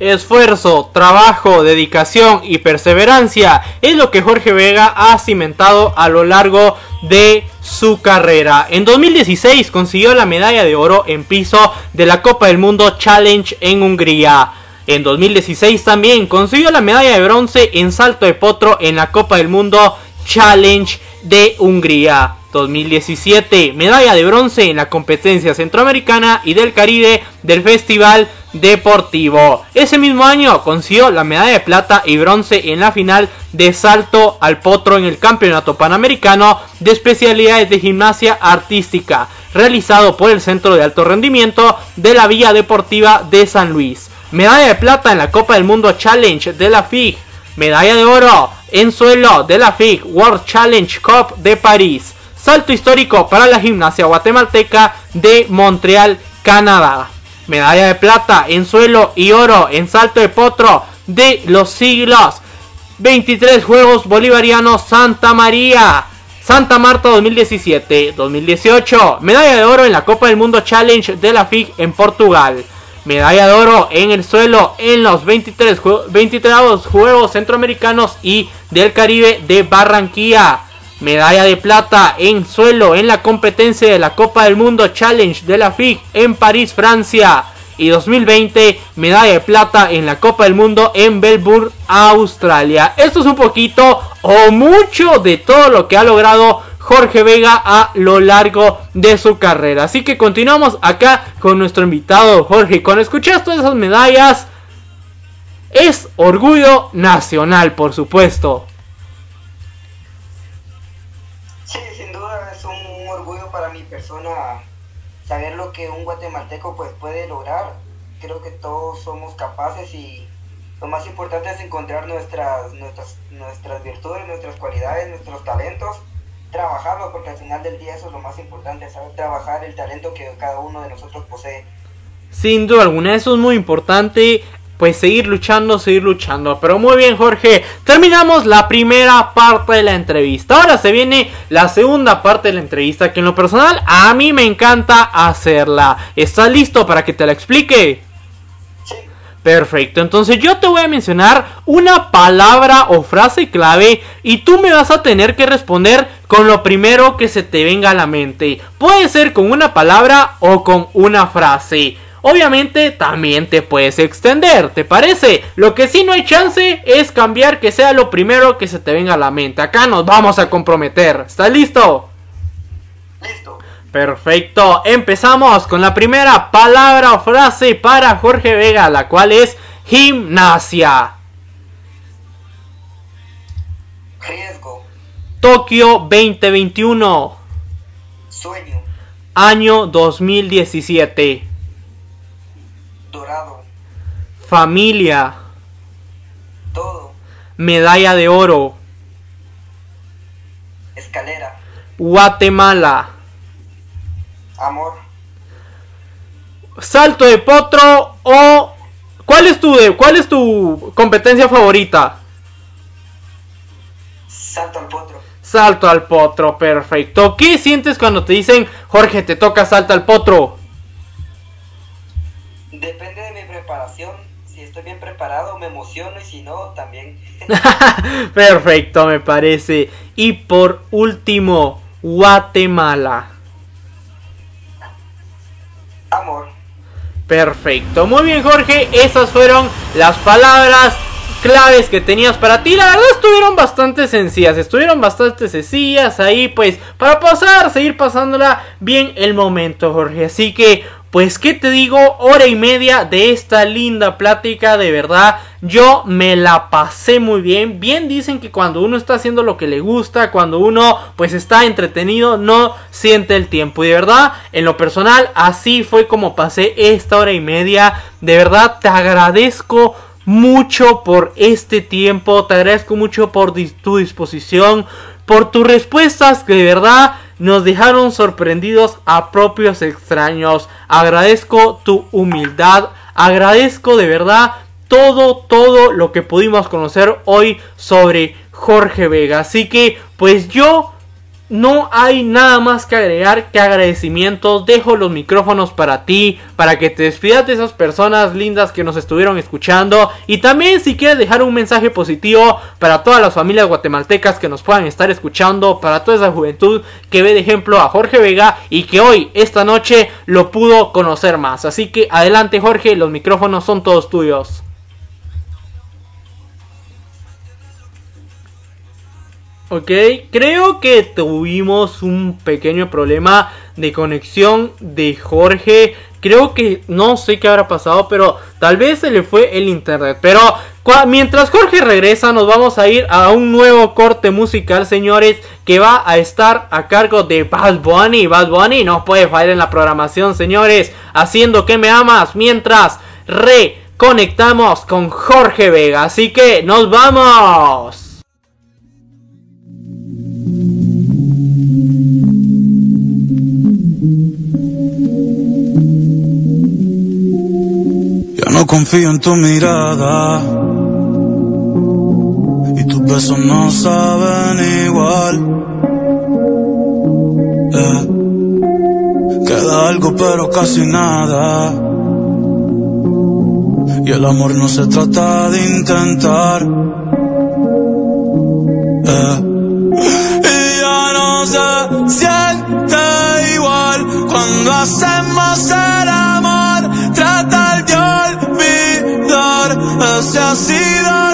Esfuerzo, trabajo, dedicación y perseverancia es lo que Jorge Vega ha cimentado a lo largo de su carrera. En 2016 consiguió la medalla de oro en piso de la Copa del Mundo Challenge en Hungría. En 2016 también consiguió la medalla de bronce en salto de potro en la Copa del Mundo Challenge de Hungría. 2017, medalla de bronce en la competencia centroamericana y del Caribe del Festival Deportivo. Ese mismo año consiguió la medalla de plata y bronce en la final de salto al potro en el Campeonato Panamericano de Especialidades de Gimnasia Artística, realizado por el Centro de Alto Rendimiento de la Villa Deportiva de San Luis. Medalla de plata en la Copa del Mundo Challenge de la FIG. Medalla de oro en suelo de la FIG World Challenge Cup de París. Salto histórico para la gimnasia guatemalteca de Montreal, Canadá. Medalla de plata en suelo y oro en salto de potro de los siglos 23 Juegos Bolivarianos Santa María. Santa Marta 2017, 2018, medalla de oro en la Copa del Mundo Challenge de la FIG en Portugal. Medalla de oro en el suelo en los 23, jue- 23 Juegos Centroamericanos y del Caribe de Barranquilla. Medalla de plata en suelo en la competencia de la Copa del Mundo Challenge de la FIG en París, Francia. y 2020 medalla de plata en la Copa del Mundo en Melbourne, Australia. Esto es un poquito o mucho de todo lo que ha logrado Jorge Vega a lo largo de su carrera. Así que continuamos acá con nuestro invitado Jorge. Cuando escuchas todas esas medallas, es orgullo nacional, por supuesto. Sí, sin duda es un orgullo para mi persona saber lo que un guatemalteco pues puede lograr. Creo que todos somos capaces y lo más importante es encontrar nuestras, nuestras, nuestras virtudes, nuestras cualidades, nuestros talentos trabajarlo, porque al final del día eso es lo más importante, saber trabajar el talento que cada uno de nosotros posee. Sin duda alguna, eso es muy importante. Pues seguir luchando, seguir luchando. Pero muy bien, Jorge. Terminamos la primera parte de la entrevista. Ahora se viene la segunda parte de la entrevista. Que en lo personal a mí me encanta hacerla. ¿Estás listo para que te la explique? Perfecto, entonces yo te voy a mencionar una palabra o frase clave y tú me vas a tener que responder con lo primero que se te venga a la mente. Puede ser con una palabra o con una frase. Obviamente también te puedes extender, ¿te parece? Lo que sí no hay chance es cambiar que sea lo primero que se te venga a la mente. Acá nos vamos a comprometer. ¿Estás listo? Perfecto, empezamos con la primera palabra o frase para Jorge Vega, la cual es gimnasia. Riesgo. Tokio 2021. Sueño. Año 2017. Dorado. Familia. Todo. Medalla de oro. Escalera. Guatemala. Amor. Salto de potro o ¿Cuál es tu cuál es tu competencia favorita? Salto al potro. Salto al potro, perfecto. ¿Qué sientes cuando te dicen, "Jorge, te toca salto al potro"? Depende de mi preparación. Si estoy bien preparado, me emociono y si no, también. perfecto, me parece. Y por último, Guatemala. Perfecto, muy bien Jorge, esas fueron las palabras claves que tenías para ti. La verdad estuvieron bastante sencillas, estuvieron bastante sencillas ahí pues para pasar, seguir pasándola bien el momento Jorge. Así que pues qué te digo, hora y media de esta linda plática, de verdad, yo me la pasé muy bien. Bien dicen que cuando uno está haciendo lo que le gusta, cuando uno pues está entretenido, no siente el tiempo. Y de verdad, en lo personal, así fue como pasé esta hora y media. De verdad, te agradezco mucho por este tiempo, te agradezco mucho por tu disposición, por tus respuestas que de verdad nos dejaron sorprendidos a propios extraños. Agradezco tu humildad, agradezco de verdad todo, todo lo que pudimos conocer hoy sobre Jorge Vega. Así que, pues yo no hay nada más que agregar que agradecimientos. Dejo los micrófonos para ti, para que te despidas de esas personas lindas que nos estuvieron escuchando. Y también si quieres dejar un mensaje positivo para todas las familias guatemaltecas que nos puedan estar escuchando, para toda esa juventud que ve de ejemplo a Jorge Vega y que hoy, esta noche, lo pudo conocer más. Así que adelante Jorge, los micrófonos son todos tuyos. Ok, creo que tuvimos un pequeño problema de conexión de Jorge. Creo que no sé qué habrá pasado, pero tal vez se le fue el internet. Pero mientras Jorge regresa, nos vamos a ir a un nuevo corte musical, señores, que va a estar a cargo de Bad Bunny. Bad Bunny no puede fallar en la programación, señores, haciendo que me amas mientras reconectamos con Jorge Vega. Así que nos vamos. No confío en tu mirada y tus besos no saben igual. Eh, queda algo pero casi nada. Y el amor no se trata de intentar. Eh, siente igual cuando hacemos el amor. Tratar de olvidar ese ha sido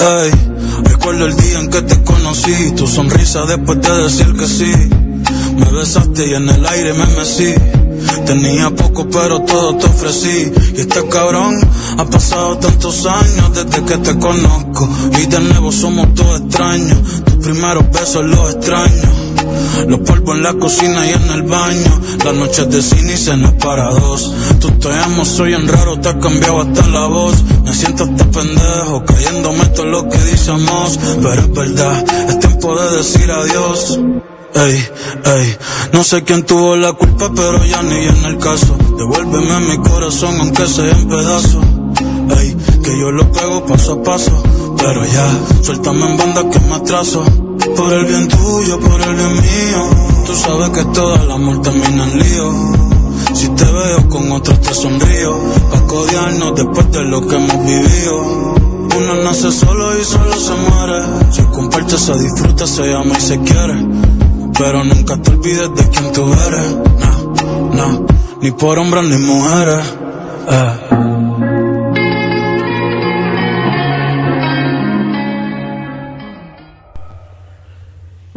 Ey, recuerdo el día en que te conocí, tu sonrisa después de decir que sí. Me besaste y en el aire me mecí. Tenía poco pero todo te ofrecí Y este cabrón ha pasado tantos años desde que te conozco Y de nuevo somos todos extraños Tus primeros besos los extraños Los polvos en la cocina y en el baño Las noches de cine y cenas para dos Tú te amo, soy en raro, te has cambiado hasta la voz Me siento hasta pendejo, cayéndome todo lo que decimos Pero es verdad, es tiempo de decir adiós Ey, ey, no sé quién tuvo la culpa, pero ya ni en el caso. Devuélveme mi corazón, aunque sea en pedazos. Ey, que yo lo pego paso a paso. Pero ya, suéltame en banda que me atraso. Por el bien tuyo, por el bien mío. Tú sabes que todo el amor termina en lío. Si te veo con otro te sonrío. Pa' codiarnos después de lo que hemos vivido. Uno nace solo y solo se muere. Se comparte, se disfruta, se ama y se quiere. Pero nunca te olvides de quién tú eres. No, no, ni por hombres ni mujeres. Eh.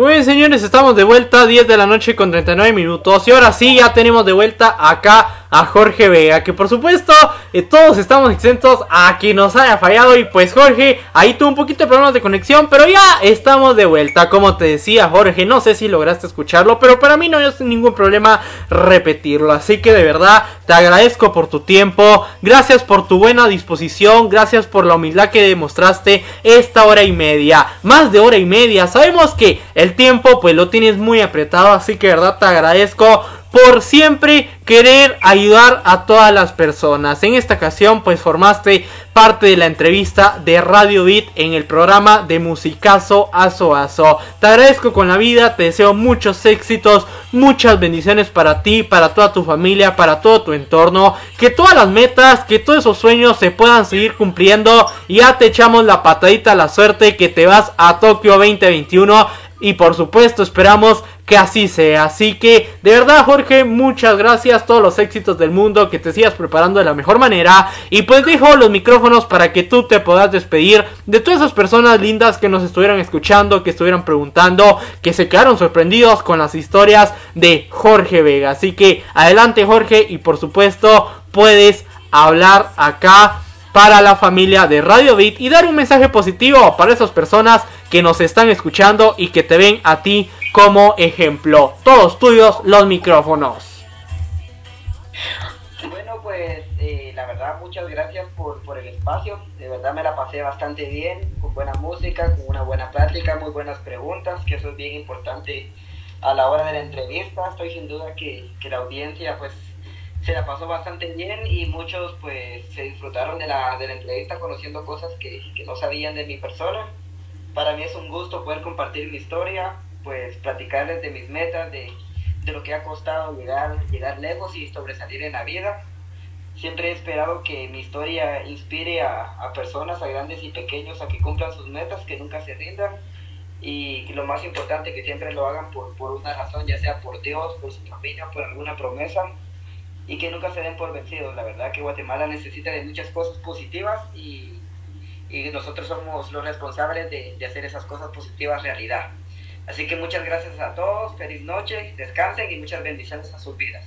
Muy bien, señores, estamos de vuelta, 10 de la noche con 39 minutos. Y ahora sí, ya tenemos de vuelta acá a Jorge Vega, que por supuesto eh, todos estamos exentos a que nos haya fallado. Y pues Jorge, ahí tuvo un poquito de problemas de conexión, pero ya estamos de vuelta. Como te decía Jorge, no sé si lograste escucharlo, pero para mí no es ningún problema repetirlo. Así que de verdad te agradezco por tu tiempo, gracias por tu buena disposición, gracias por la humildad que demostraste esta hora y media. Más de hora y media, sabemos que el tiempo pues lo tienes muy apretado, así que de verdad te agradezco por siempre querer ayudar a todas las personas. En esta ocasión pues formaste parte de la entrevista de Radio Beat en el programa de Musicazo Aso Aso. Te agradezco con la vida, te deseo muchos éxitos, muchas bendiciones para ti, para toda tu familia, para todo tu entorno. Que todas las metas, que todos esos sueños se puedan seguir cumpliendo. Ya te echamos la patadita a la suerte que te vas a Tokio 2021. Y por supuesto esperamos que así sea. Así que de verdad Jorge, muchas gracias. Todos los éxitos del mundo. Que te sigas preparando de la mejor manera. Y pues dejo los micrófonos para que tú te puedas despedir de todas esas personas lindas que nos estuvieran escuchando. Que estuvieran preguntando. Que se quedaron sorprendidos con las historias de Jorge Vega. Así que adelante Jorge. Y por supuesto puedes hablar acá para la familia de Radio Beat y dar un mensaje positivo para esas personas que nos están escuchando y que te ven a ti como ejemplo. Todos tuyos los micrófonos. Bueno, pues eh, la verdad muchas gracias por, por el espacio. De verdad me la pasé bastante bien, con buena música, con una buena plática, muy buenas preguntas, que eso es bien importante a la hora de la entrevista. Estoy sin duda que, que la audiencia pues se la pasó bastante bien y muchos pues se disfrutaron de la, de la entrevista conociendo cosas que, que, no sabían de mi persona. Para mí es un gusto poder compartir mi historia, pues platicarles de mis metas, de, de lo que ha costado llegar, llegar lejos y sobresalir en la vida. Siempre he esperado que mi historia inspire a, a personas, a grandes y pequeños, a que cumplan sus metas, que nunca se rindan y lo más importante que siempre lo hagan por, por una razón, ya sea por Dios, por su familia, por alguna promesa y que nunca se den por vencidos. La verdad que Guatemala necesita de muchas cosas positivas y, y nosotros somos los responsables de, de, hacer esas cosas positivas realidad. Así que muchas gracias a todos, feliz noche, descansen y muchas bendiciones a sus vidas.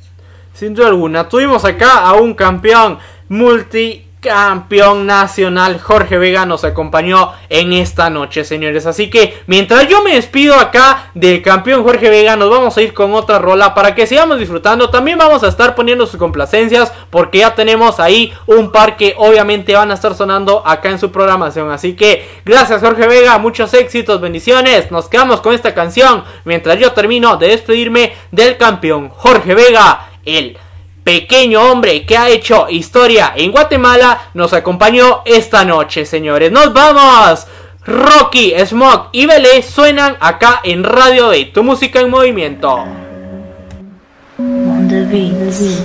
Sin duda alguna, tuvimos acá a un campeón multi campeón nacional Jorge Vega nos acompañó en esta noche, señores. Así que mientras yo me despido acá del campeón Jorge Vega, nos vamos a ir con otra rola para que sigamos disfrutando. También vamos a estar poniendo sus complacencias porque ya tenemos ahí un par que obviamente van a estar sonando acá en su programación. Así que gracias Jorge Vega, muchos éxitos, bendiciones. Nos quedamos con esta canción mientras yo termino de despedirme del campeón Jorge Vega, el pequeño hombre que ha hecho historia en Guatemala, nos acompañó esta noche, señores. ¡Nos vamos! Rocky, Smog y Belé suenan acá en Radio de Tu Música en Movimiento.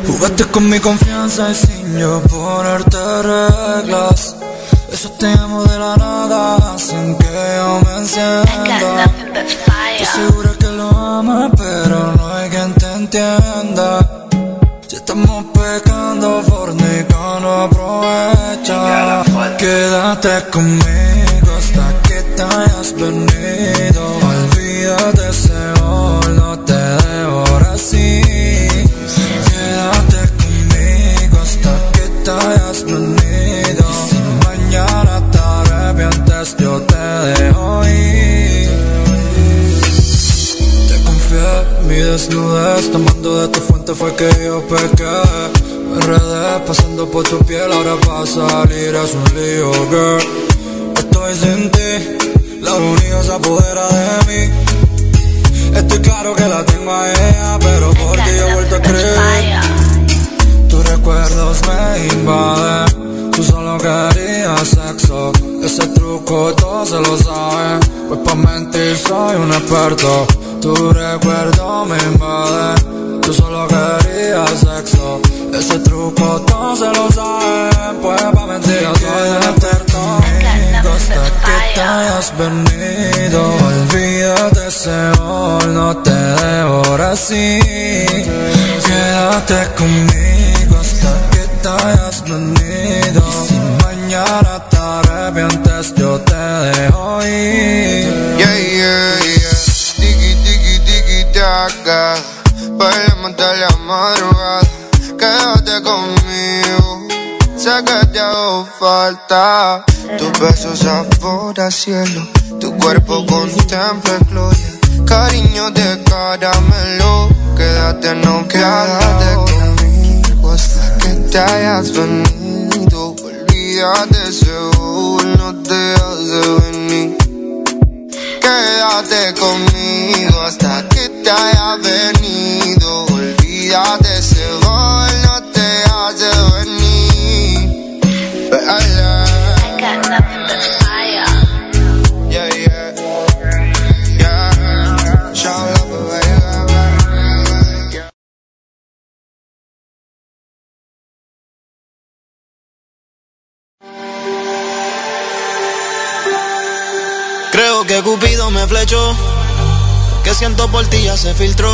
Jugaste con mi confianza y sin yo ponerte reglas. Eso te amo de la nada sin que yo me encienda. Estoy segura que lo amas, pero no hay quien te entienda. Estamos pecando, fornicando, aprovecha. Quédate conmigo hasta que te hayas venido. Olvídate ese gol, no te devora así. Quédate conmigo hasta que te hayas venido. Y si mañana te arrepientes, yo te dejo mi desnudez, tomando de tu fuente fue que yo pequé. Enredé pasando por tu piel, ahora para salir es un lío, girl. Estoy sin ti, la única se apodera de mí. Estoy claro que la tengo a ella, pero por ti yo he vuelto a creer. Tus recuerdos me invaden. Tú solo querías Ese truco todos se lo saben. Pues pa' mentir soy un experto. Tu recuerdo me invade. Tú solo querías sexo. Ese truco todos se lo saben. Pues pa' mentir yo soy un experto. Hasta que te hayas venido. Olvídate ese gol, no te devora así. Quédate conmigo hasta que te hayas venido. Y si mañana te arrepientes, yo te dejo ir. Yeah, yeah, yeah. Tiki, tiki, tiki, taka. Bailemos hasta la madrugada. Quédate conmigo. Sé que te hago falta. Tus besos sabor a cielo. Tu cuerpo contempla gloria. Cariño de caramelo. Quédate, no quédate conmigo hasta que te hayas venido. Olvídate gol, no te hace siento por ti ya se filtró.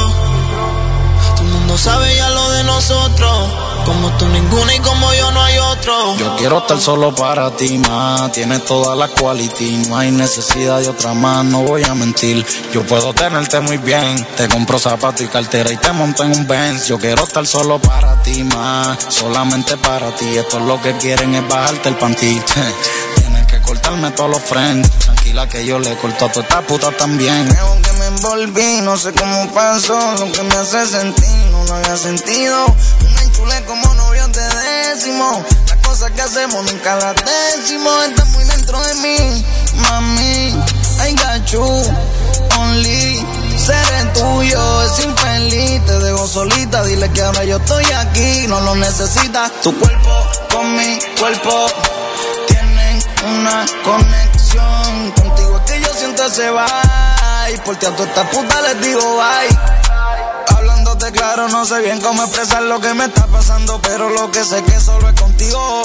Todo el mundo sabe ya lo de nosotros. Como tú ninguna y como yo no hay otro. Yo quiero estar solo para ti, más. Tienes toda la quality, no hay necesidad de otra más, no voy a mentir. Yo puedo tenerte muy bien, te compro zapatos y cartera y te monto en un Benz. Yo quiero estar solo para ti, más. Solamente para ti, esto es lo que quieren es bajarte el panty. Tienes que cortarme todos los friends. Tranquila que yo le corto a toda esta puta también. Creo que me envolví, no sé cómo pasó, lo que me hace sentir, no lo había sentido. Una enchule como novio de décimo, las cosas que hacemos nunca las decimos, está muy dentro de mí, mami. I got you, only, seré tuyo, es infeliz, te dejo solita, dile que ahora yo estoy aquí, no lo necesitas. Tu cuerpo con mi cuerpo tienen una conexión, contigo siento ese vibe, por ti a estas putas les digo bye. Hablándote claro, no sé bien cómo expresar lo que me está pasando, pero lo que sé que solo es contigo.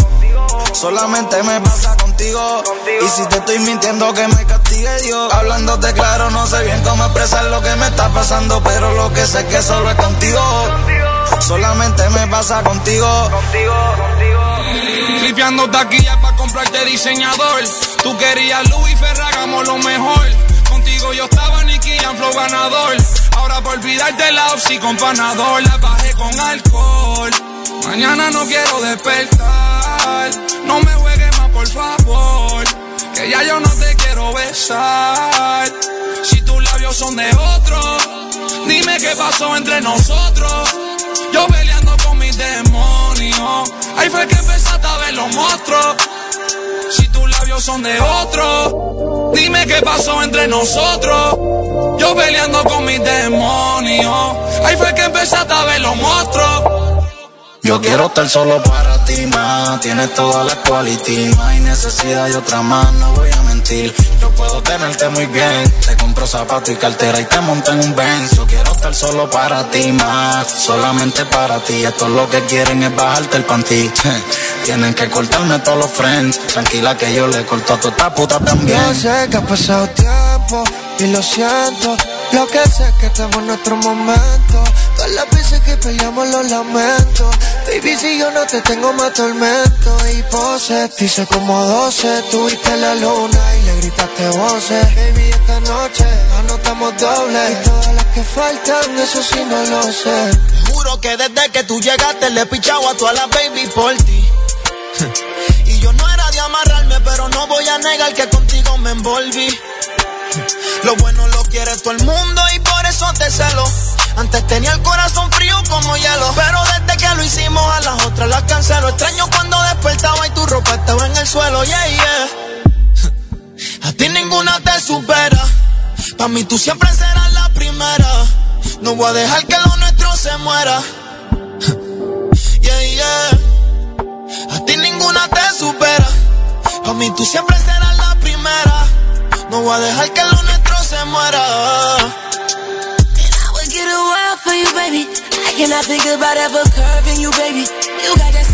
Solamente me pasa contigo. Y si te estoy mintiendo, que me castigue Dios. Hablándote claro, no sé bien cómo expresar lo que me está pasando, pero lo que sé que solo es contigo. Solamente me pasa contigo. Limpiando taquillas para comprarte diseñador. Tú querías Louis Ferragamo lo mejor. Contigo yo estaba Nicky Jam, flow ganador. Ahora por olvidarte la opsi con panador. La bajé con alcohol. Mañana no quiero despertar. No me juegues más, por favor. Que ya yo no te quiero besar. Si tus labios son de otro, dime qué pasó entre nosotros. Yo Ahí fue que empezaste a ver los monstruos. Si tus labios son de otro, dime qué pasó entre nosotros. Yo peleando con mis demonios. Ahí fue que empezaste a ver los monstruos. Yo quiero estar solo para ti, más. Tienes todas las quality, no hay necesidad de otra más, no voy a mentir. Yo puedo tenerte muy bien, te compro zapatos y cartera y te monto en un Benz. Yo quiero estar solo para ti, más. Solamente para ti, esto lo que quieren es bajarte el panty. Tienen que cortarme todos los friends, tranquila que yo le corto a tu esta puta también. Yo sé que ha pasado tiempo y lo siento. Lo que sé es que estamos en nuestro momento. Todas las veces que peleamos los lamento. Baby, si yo no te tengo más tormento. Y pose, te hice como 12. Tuviste la luna y le gritaste voces. Baby, esta noche anotamos doble. Y todas las que faltan, eso sí no lo sé. Juro que desde que tú llegaste le he pichado a todas las baby por ti. Y yo no era de amarrarme, pero no voy a negar que contigo me envolví. Lo bueno lo quiere todo el mundo y por eso te celo. Antes tenía el corazón frío como hielo, pero desde que lo hicimos a las otras las cancelo. Extraño cuando despertaba y tu ropa estaba en el suelo, yeah, yeah. A ti ninguna te supera. Pa' mí tú siempre serás la primera. No voy a dejar que lo nuestro se muera. Yeah, yeah. A ti ninguna te supera. Pa' mí tú siempre serás la primera. No voy a dejar que lo nuestro se muera. For you, baby. I cannot think about ever curving you, baby. You got that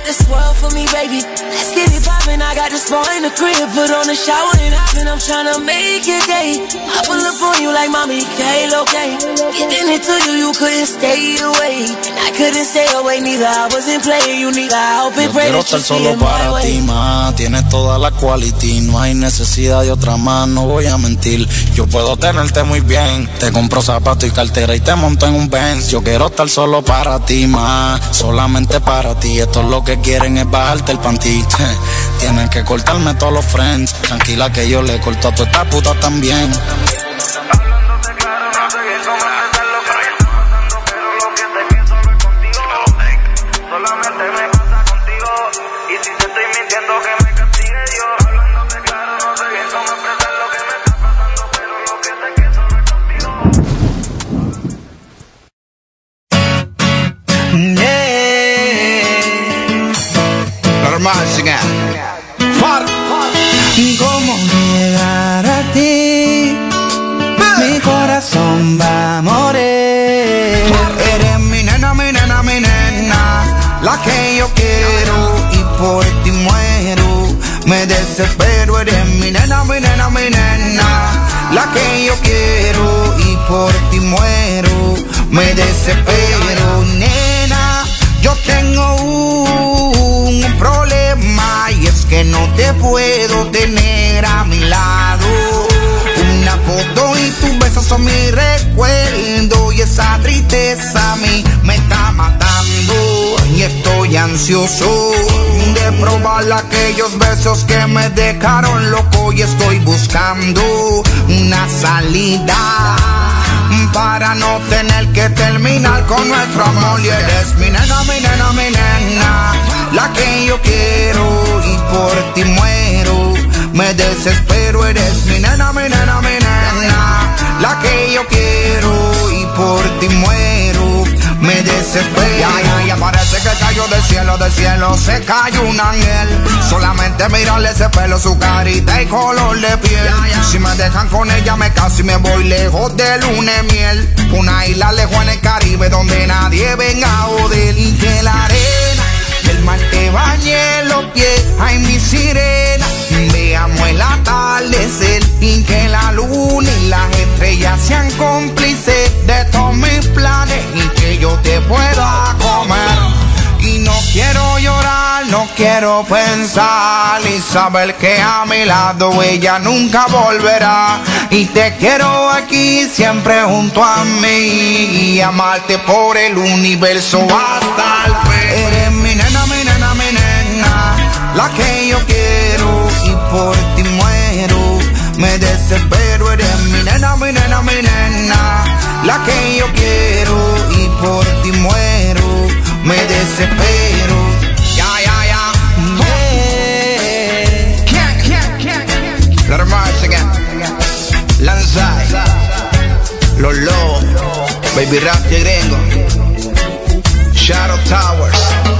with the swirl for me, baby. Let's get it poppin'. I got the spot in the crib, put on the shower and hoppin'. I'm tryna make your day. I pull up on you like mommy, Kale, okay? Giving it to you, you couldn't stay away. And I couldn't stay away neither. I wasn't playing you neither. I hope and pray that you solo it para ti, más. Tienes toda la quality, no hay necesidad de otra más, no voy a mentir. Yo puedo tenerte muy bien, te compro zapatos y cartera y te monto en un Benz. Yo quiero estar solo para ti, más. Solamente para ti, esto es lo que quieren es bajarte el panty. Tienen que cortarme todos los friends, tranquila que yo le corto a tu esta puta también. ¿Cómo llegar a ti? Mi corazón va a morir. Eres mi nena, mi nena, mi nena, la que yo quiero y por ti muero. Me desespero, eres mi nena, mi nena, mi nena, la que yo quiero y por ti muero. Me desespero, nena, yo tengo un y no te puedo tener a mi lado. Una foto y tus besos son mi recuerdo y esa tristeza a mí me está matando y estoy ansioso de probar aquellos besos que me dejaron loco y estoy buscando una salida para no tener que terminar con nuestro amor y eres mi nena, mi nena, mi nena, la que yo quiero y por ti muero. Me desespero, eres mi nena, mi nena, mi nena, la que yo quiero y por ti muero. Me desespero. Ya, ya, ya parece que cayó del cielo, del cielo se cayó un ángel. Solamente mirarle ese pelo, su carita y color de piel. Si me dejan con ella, me caso y me voy lejos de luna de miel. Una isla lejos en el Caribe donde nadie venga a joder. Y que la arena del mar te bañe los pies. Ay, mi sirena, veamos el atardecer. Y que la luna y las estrellas sean cómplices de todos mis planes. Y yo te pueda comer. Y no quiero llorar, no quiero pensar y saber que a mi lado ella nunca volverá. Y te quiero aquí siempre junto a mí y amarte por el universo hasta el fin. Eres mi nena, mi nena, mi nena, la que yo quiero y por ti muero. Me desespero, eres mi nena, mi nena, mi nena, la que yo quiero por ti muero. Me desespero. Ya, ya, ya. Yeah. Let 'em rise again. Lanzai. Lolo. Baby Rap de Gringo. Shadow Towers.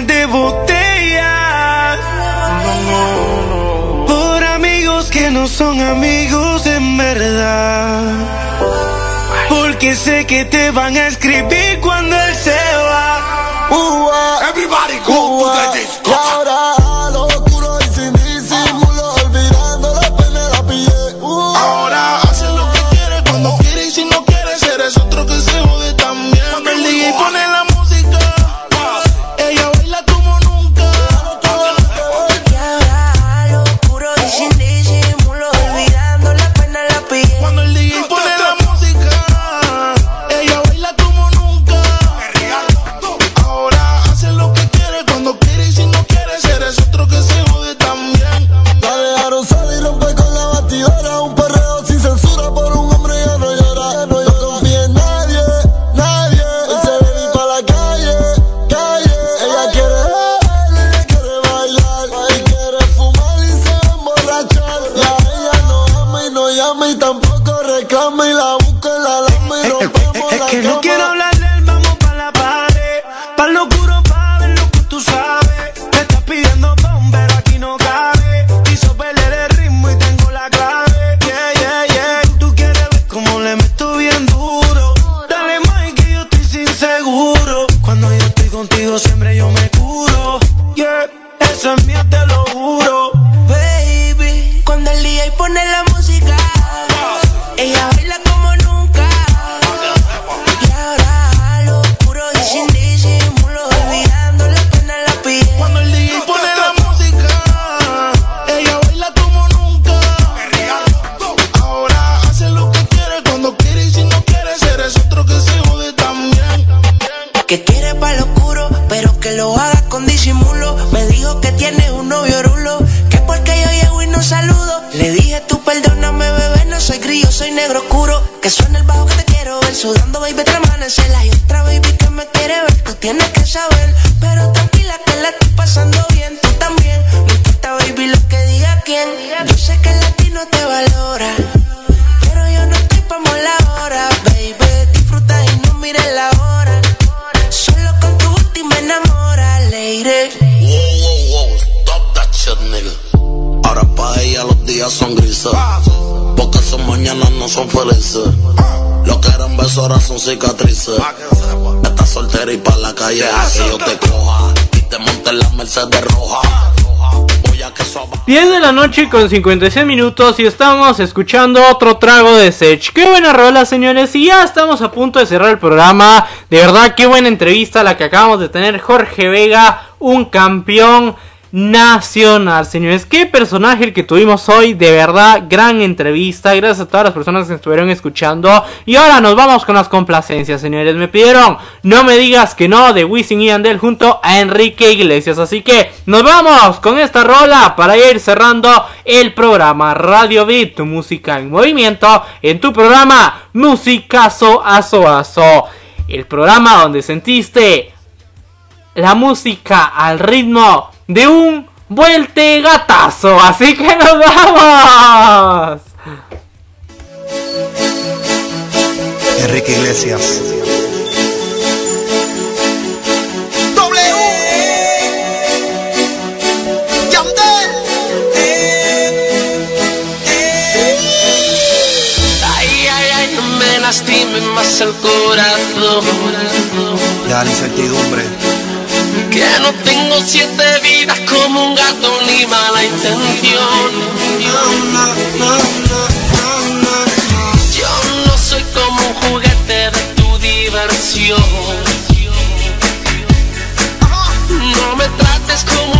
de botellas. Por amigos que no son amigos en verdad. Porque sé que te van a escribir cuando él se va. La noche con 56 minutos y estamos escuchando otro trago de Sech. Qué buena rola, señores. Y ya estamos a punto de cerrar el programa. De verdad, qué buena entrevista la que acabamos de tener. Jorge Vega, un campeón nacional, señores. Qué personaje el que tuvimos hoy. De verdad, gran entrevista. Gracias a todas las personas que estuvieron escuchando. Y ahora nos vamos con las complacencias, señores. Me pidieron No me digas que no de Wisin y Andel junto a Enrique Iglesias. Así que nos vamos con esta rola para ir cerrando el programa Radio Beat, tu música en movimiento. En tu programa Musicazo Aso Aso. El programa donde sentiste la música al ritmo de un vuelte gatazo. Así que nos vamos. Enrique Iglesias. Eh, eh. ay, ay, ay, también lastime más el corazón. Ya la incertidumbre. Que no tengo siete vidas como un gato ni mala intención. Yo no soy como un juguete de tu diversión. No me trates como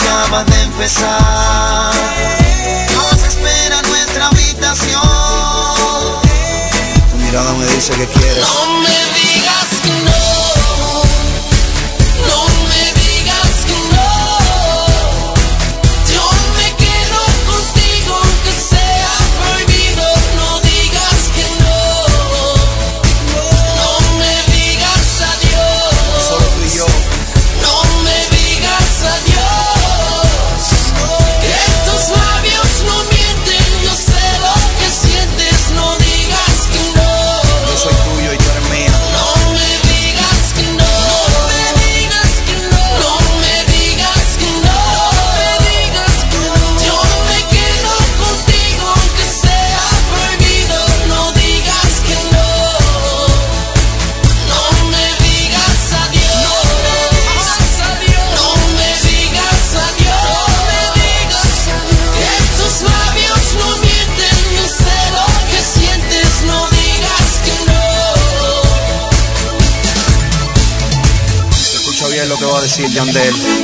acaba de empezar. Nos espera nuestra habitación. Tu mirada me dice que quieres. No me digas que no. No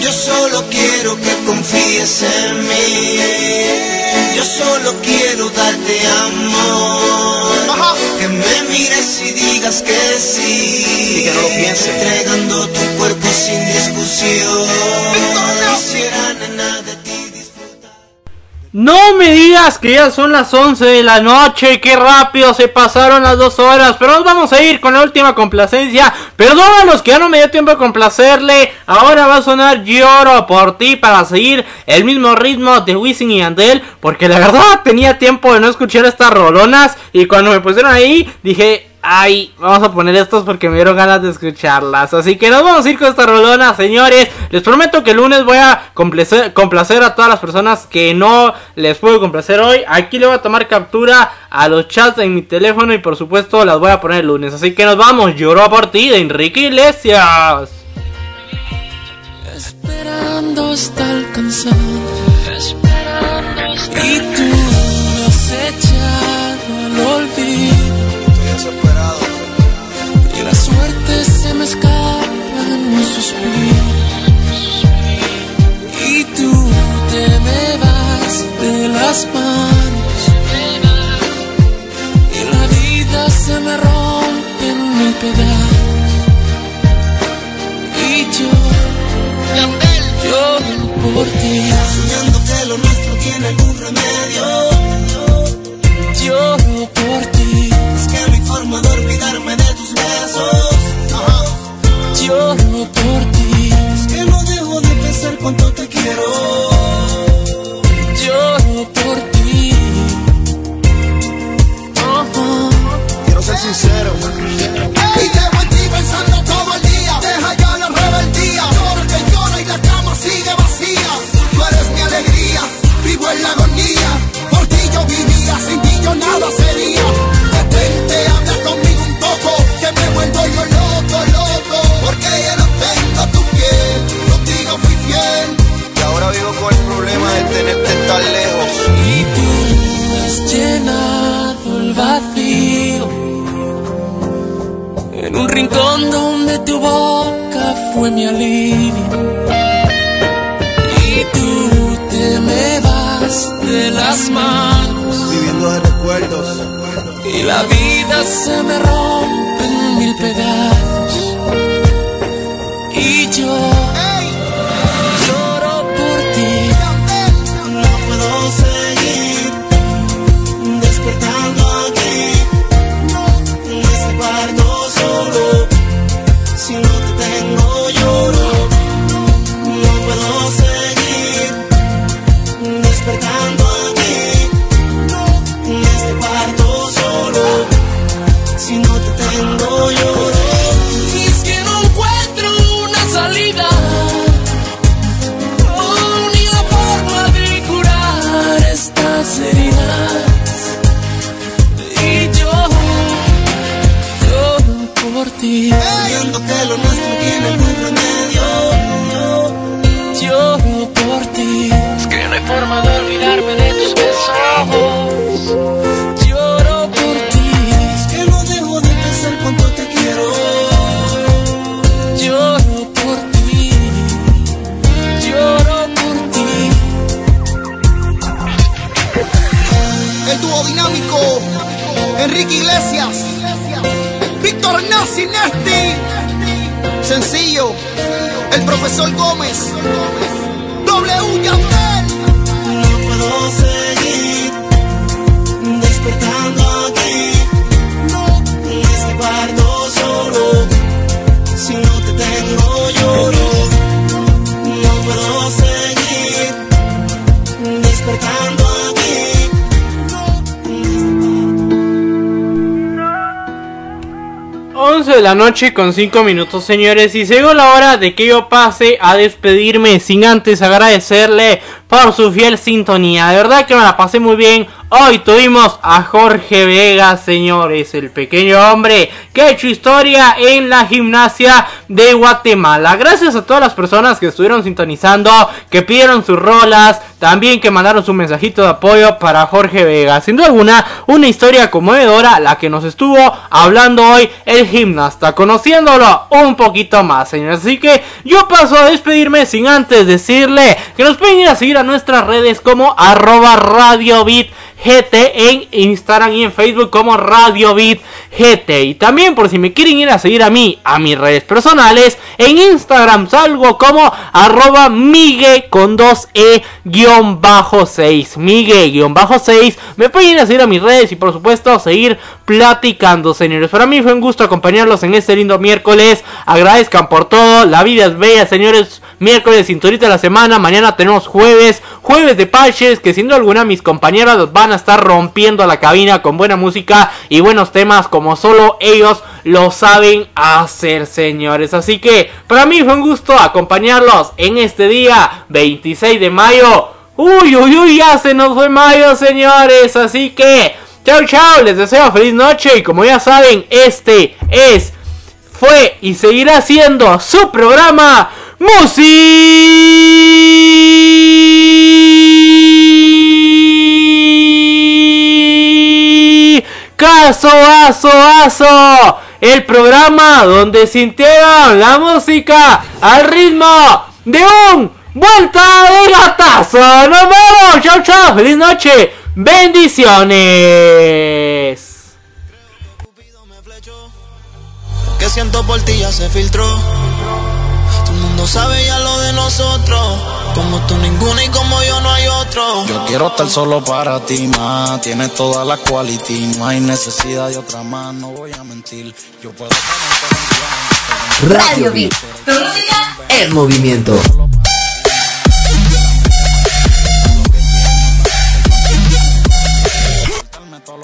Yo solo quiero que confíes en mí. Yo solo quiero darte amor. Que me mires y digas que sí. Y que no lo pienses. Digas que ya son las 11 de la noche, qué rápido se pasaron las dos horas, pero nos vamos a ir con la última complacencia. Perdón a los que ya no me dio tiempo de complacerle, ahora va a sonar Lloro por ti para seguir el mismo ritmo de Wisin y Andel, porque la verdad tenía tiempo de no escuchar estas rolonas y cuando me pusieron ahí dije, ay, vamos a poner estos porque me dieron ganas de escucharlas. Así que nos vamos a ir con esta rolona, señores. Les prometo que el lunes voy a complacer, a todas las personas que no les puedo complacer hoy. Aquí le voy a tomar captura a los chats en mi teléfono y por supuesto las voy a poner el lunes. Así que nos vamos. Lloró por ti Enrique Iglesias. Esperando hasta alcanzar. Por ti. Soñando que lo nuestro tiene algún remedio. Lloro por ti. Es que no hay forma de olvidarme de tus besos. Ajá. Lloro por ti. Es que no dejo de pensar cuánto te quiero. Sigue vacía. Tú eres mi alegría. Vivo en la agonía. Por ti yo vivía. Sin ti yo nada sería. Detente, habla conmigo un poco. Que me vuelvo yo loco, loco. Porque ya no tengo tu piel. Contigo fui fiel. Y ahora vivo con el problema de tenerte tan lejos. Y tú has llenado el vacío en un rincón donde tu boca fue mi alivio. De las manos Viviendo de recuerdos. y la vida se me rompe en mil pedazos. Y yo la noche con 5 minutos, señores. Y llegó la hora de que yo pase a despedirme sin antes agradecerle por su fiel sintonía. De verdad que me la pasé muy bien. Hoy tuvimos a Jorge Vega, señores, el pequeño hombre que ha hecho historia en la gimnasia de Guatemala. Gracias a todas las personas que estuvieron sintonizando, que pidieron sus rolas, también que mandaron su mensajito de apoyo para Jorge Vega. Sin duda alguna, una historia conmovedora la que nos estuvo hablando hoy el gimnasta, conociéndolo un poquito más, señores. Así que yo paso a despedirme sin antes decirle que nos pueden ir a seguir a nuestras redes como arroba Radio Beat GT en Instagram y en Facebook como Radio Beat GT. Y también por si me quieren ir a seguir a mí, a mis redes personales, en Instagram salgo como arroba Migue con 2E guion bajo 6. Migue guion bajo 6. Me pueden ir a seguir a mis redes y por supuesto seguir platicando, señores. Para mí fue un gusto acompañarlos en este lindo miércoles. Agradezcan por todo. La vida es bella, señores. Miércoles, cinturita de la semana. Mañana tenemos jueves. Jueves de parches. Que sin duda alguna mis compañeras van a estar rompiendo la cabina con buena música y buenos temas como solo ellos lo saben hacer, señores. Así que para mí fue un gusto acompañarlos en este día 26 de mayo. Uy, uy, uy, ya se nos fue mayo, señores. Así que, chao, chao. Les deseo feliz noche. Y como ya saben, este es, fue y seguirá siendo su programa Música. Caso, aso, aso. El programa donde sintieron la música al ritmo de un vuelta de gatazo. Nos vemos. Chao, chao. Feliz noche. Bendiciones. Siento por se filtró. Mundo sabe ya lo de nosotros. Como tú ninguna y como yo no hay otro. Yo quiero estar solo para ti, más. Tienes toda la quality, no hay necesidad de otra más, no voy a mentir. Yo puedo Radio Beat. Tu música en movimiento.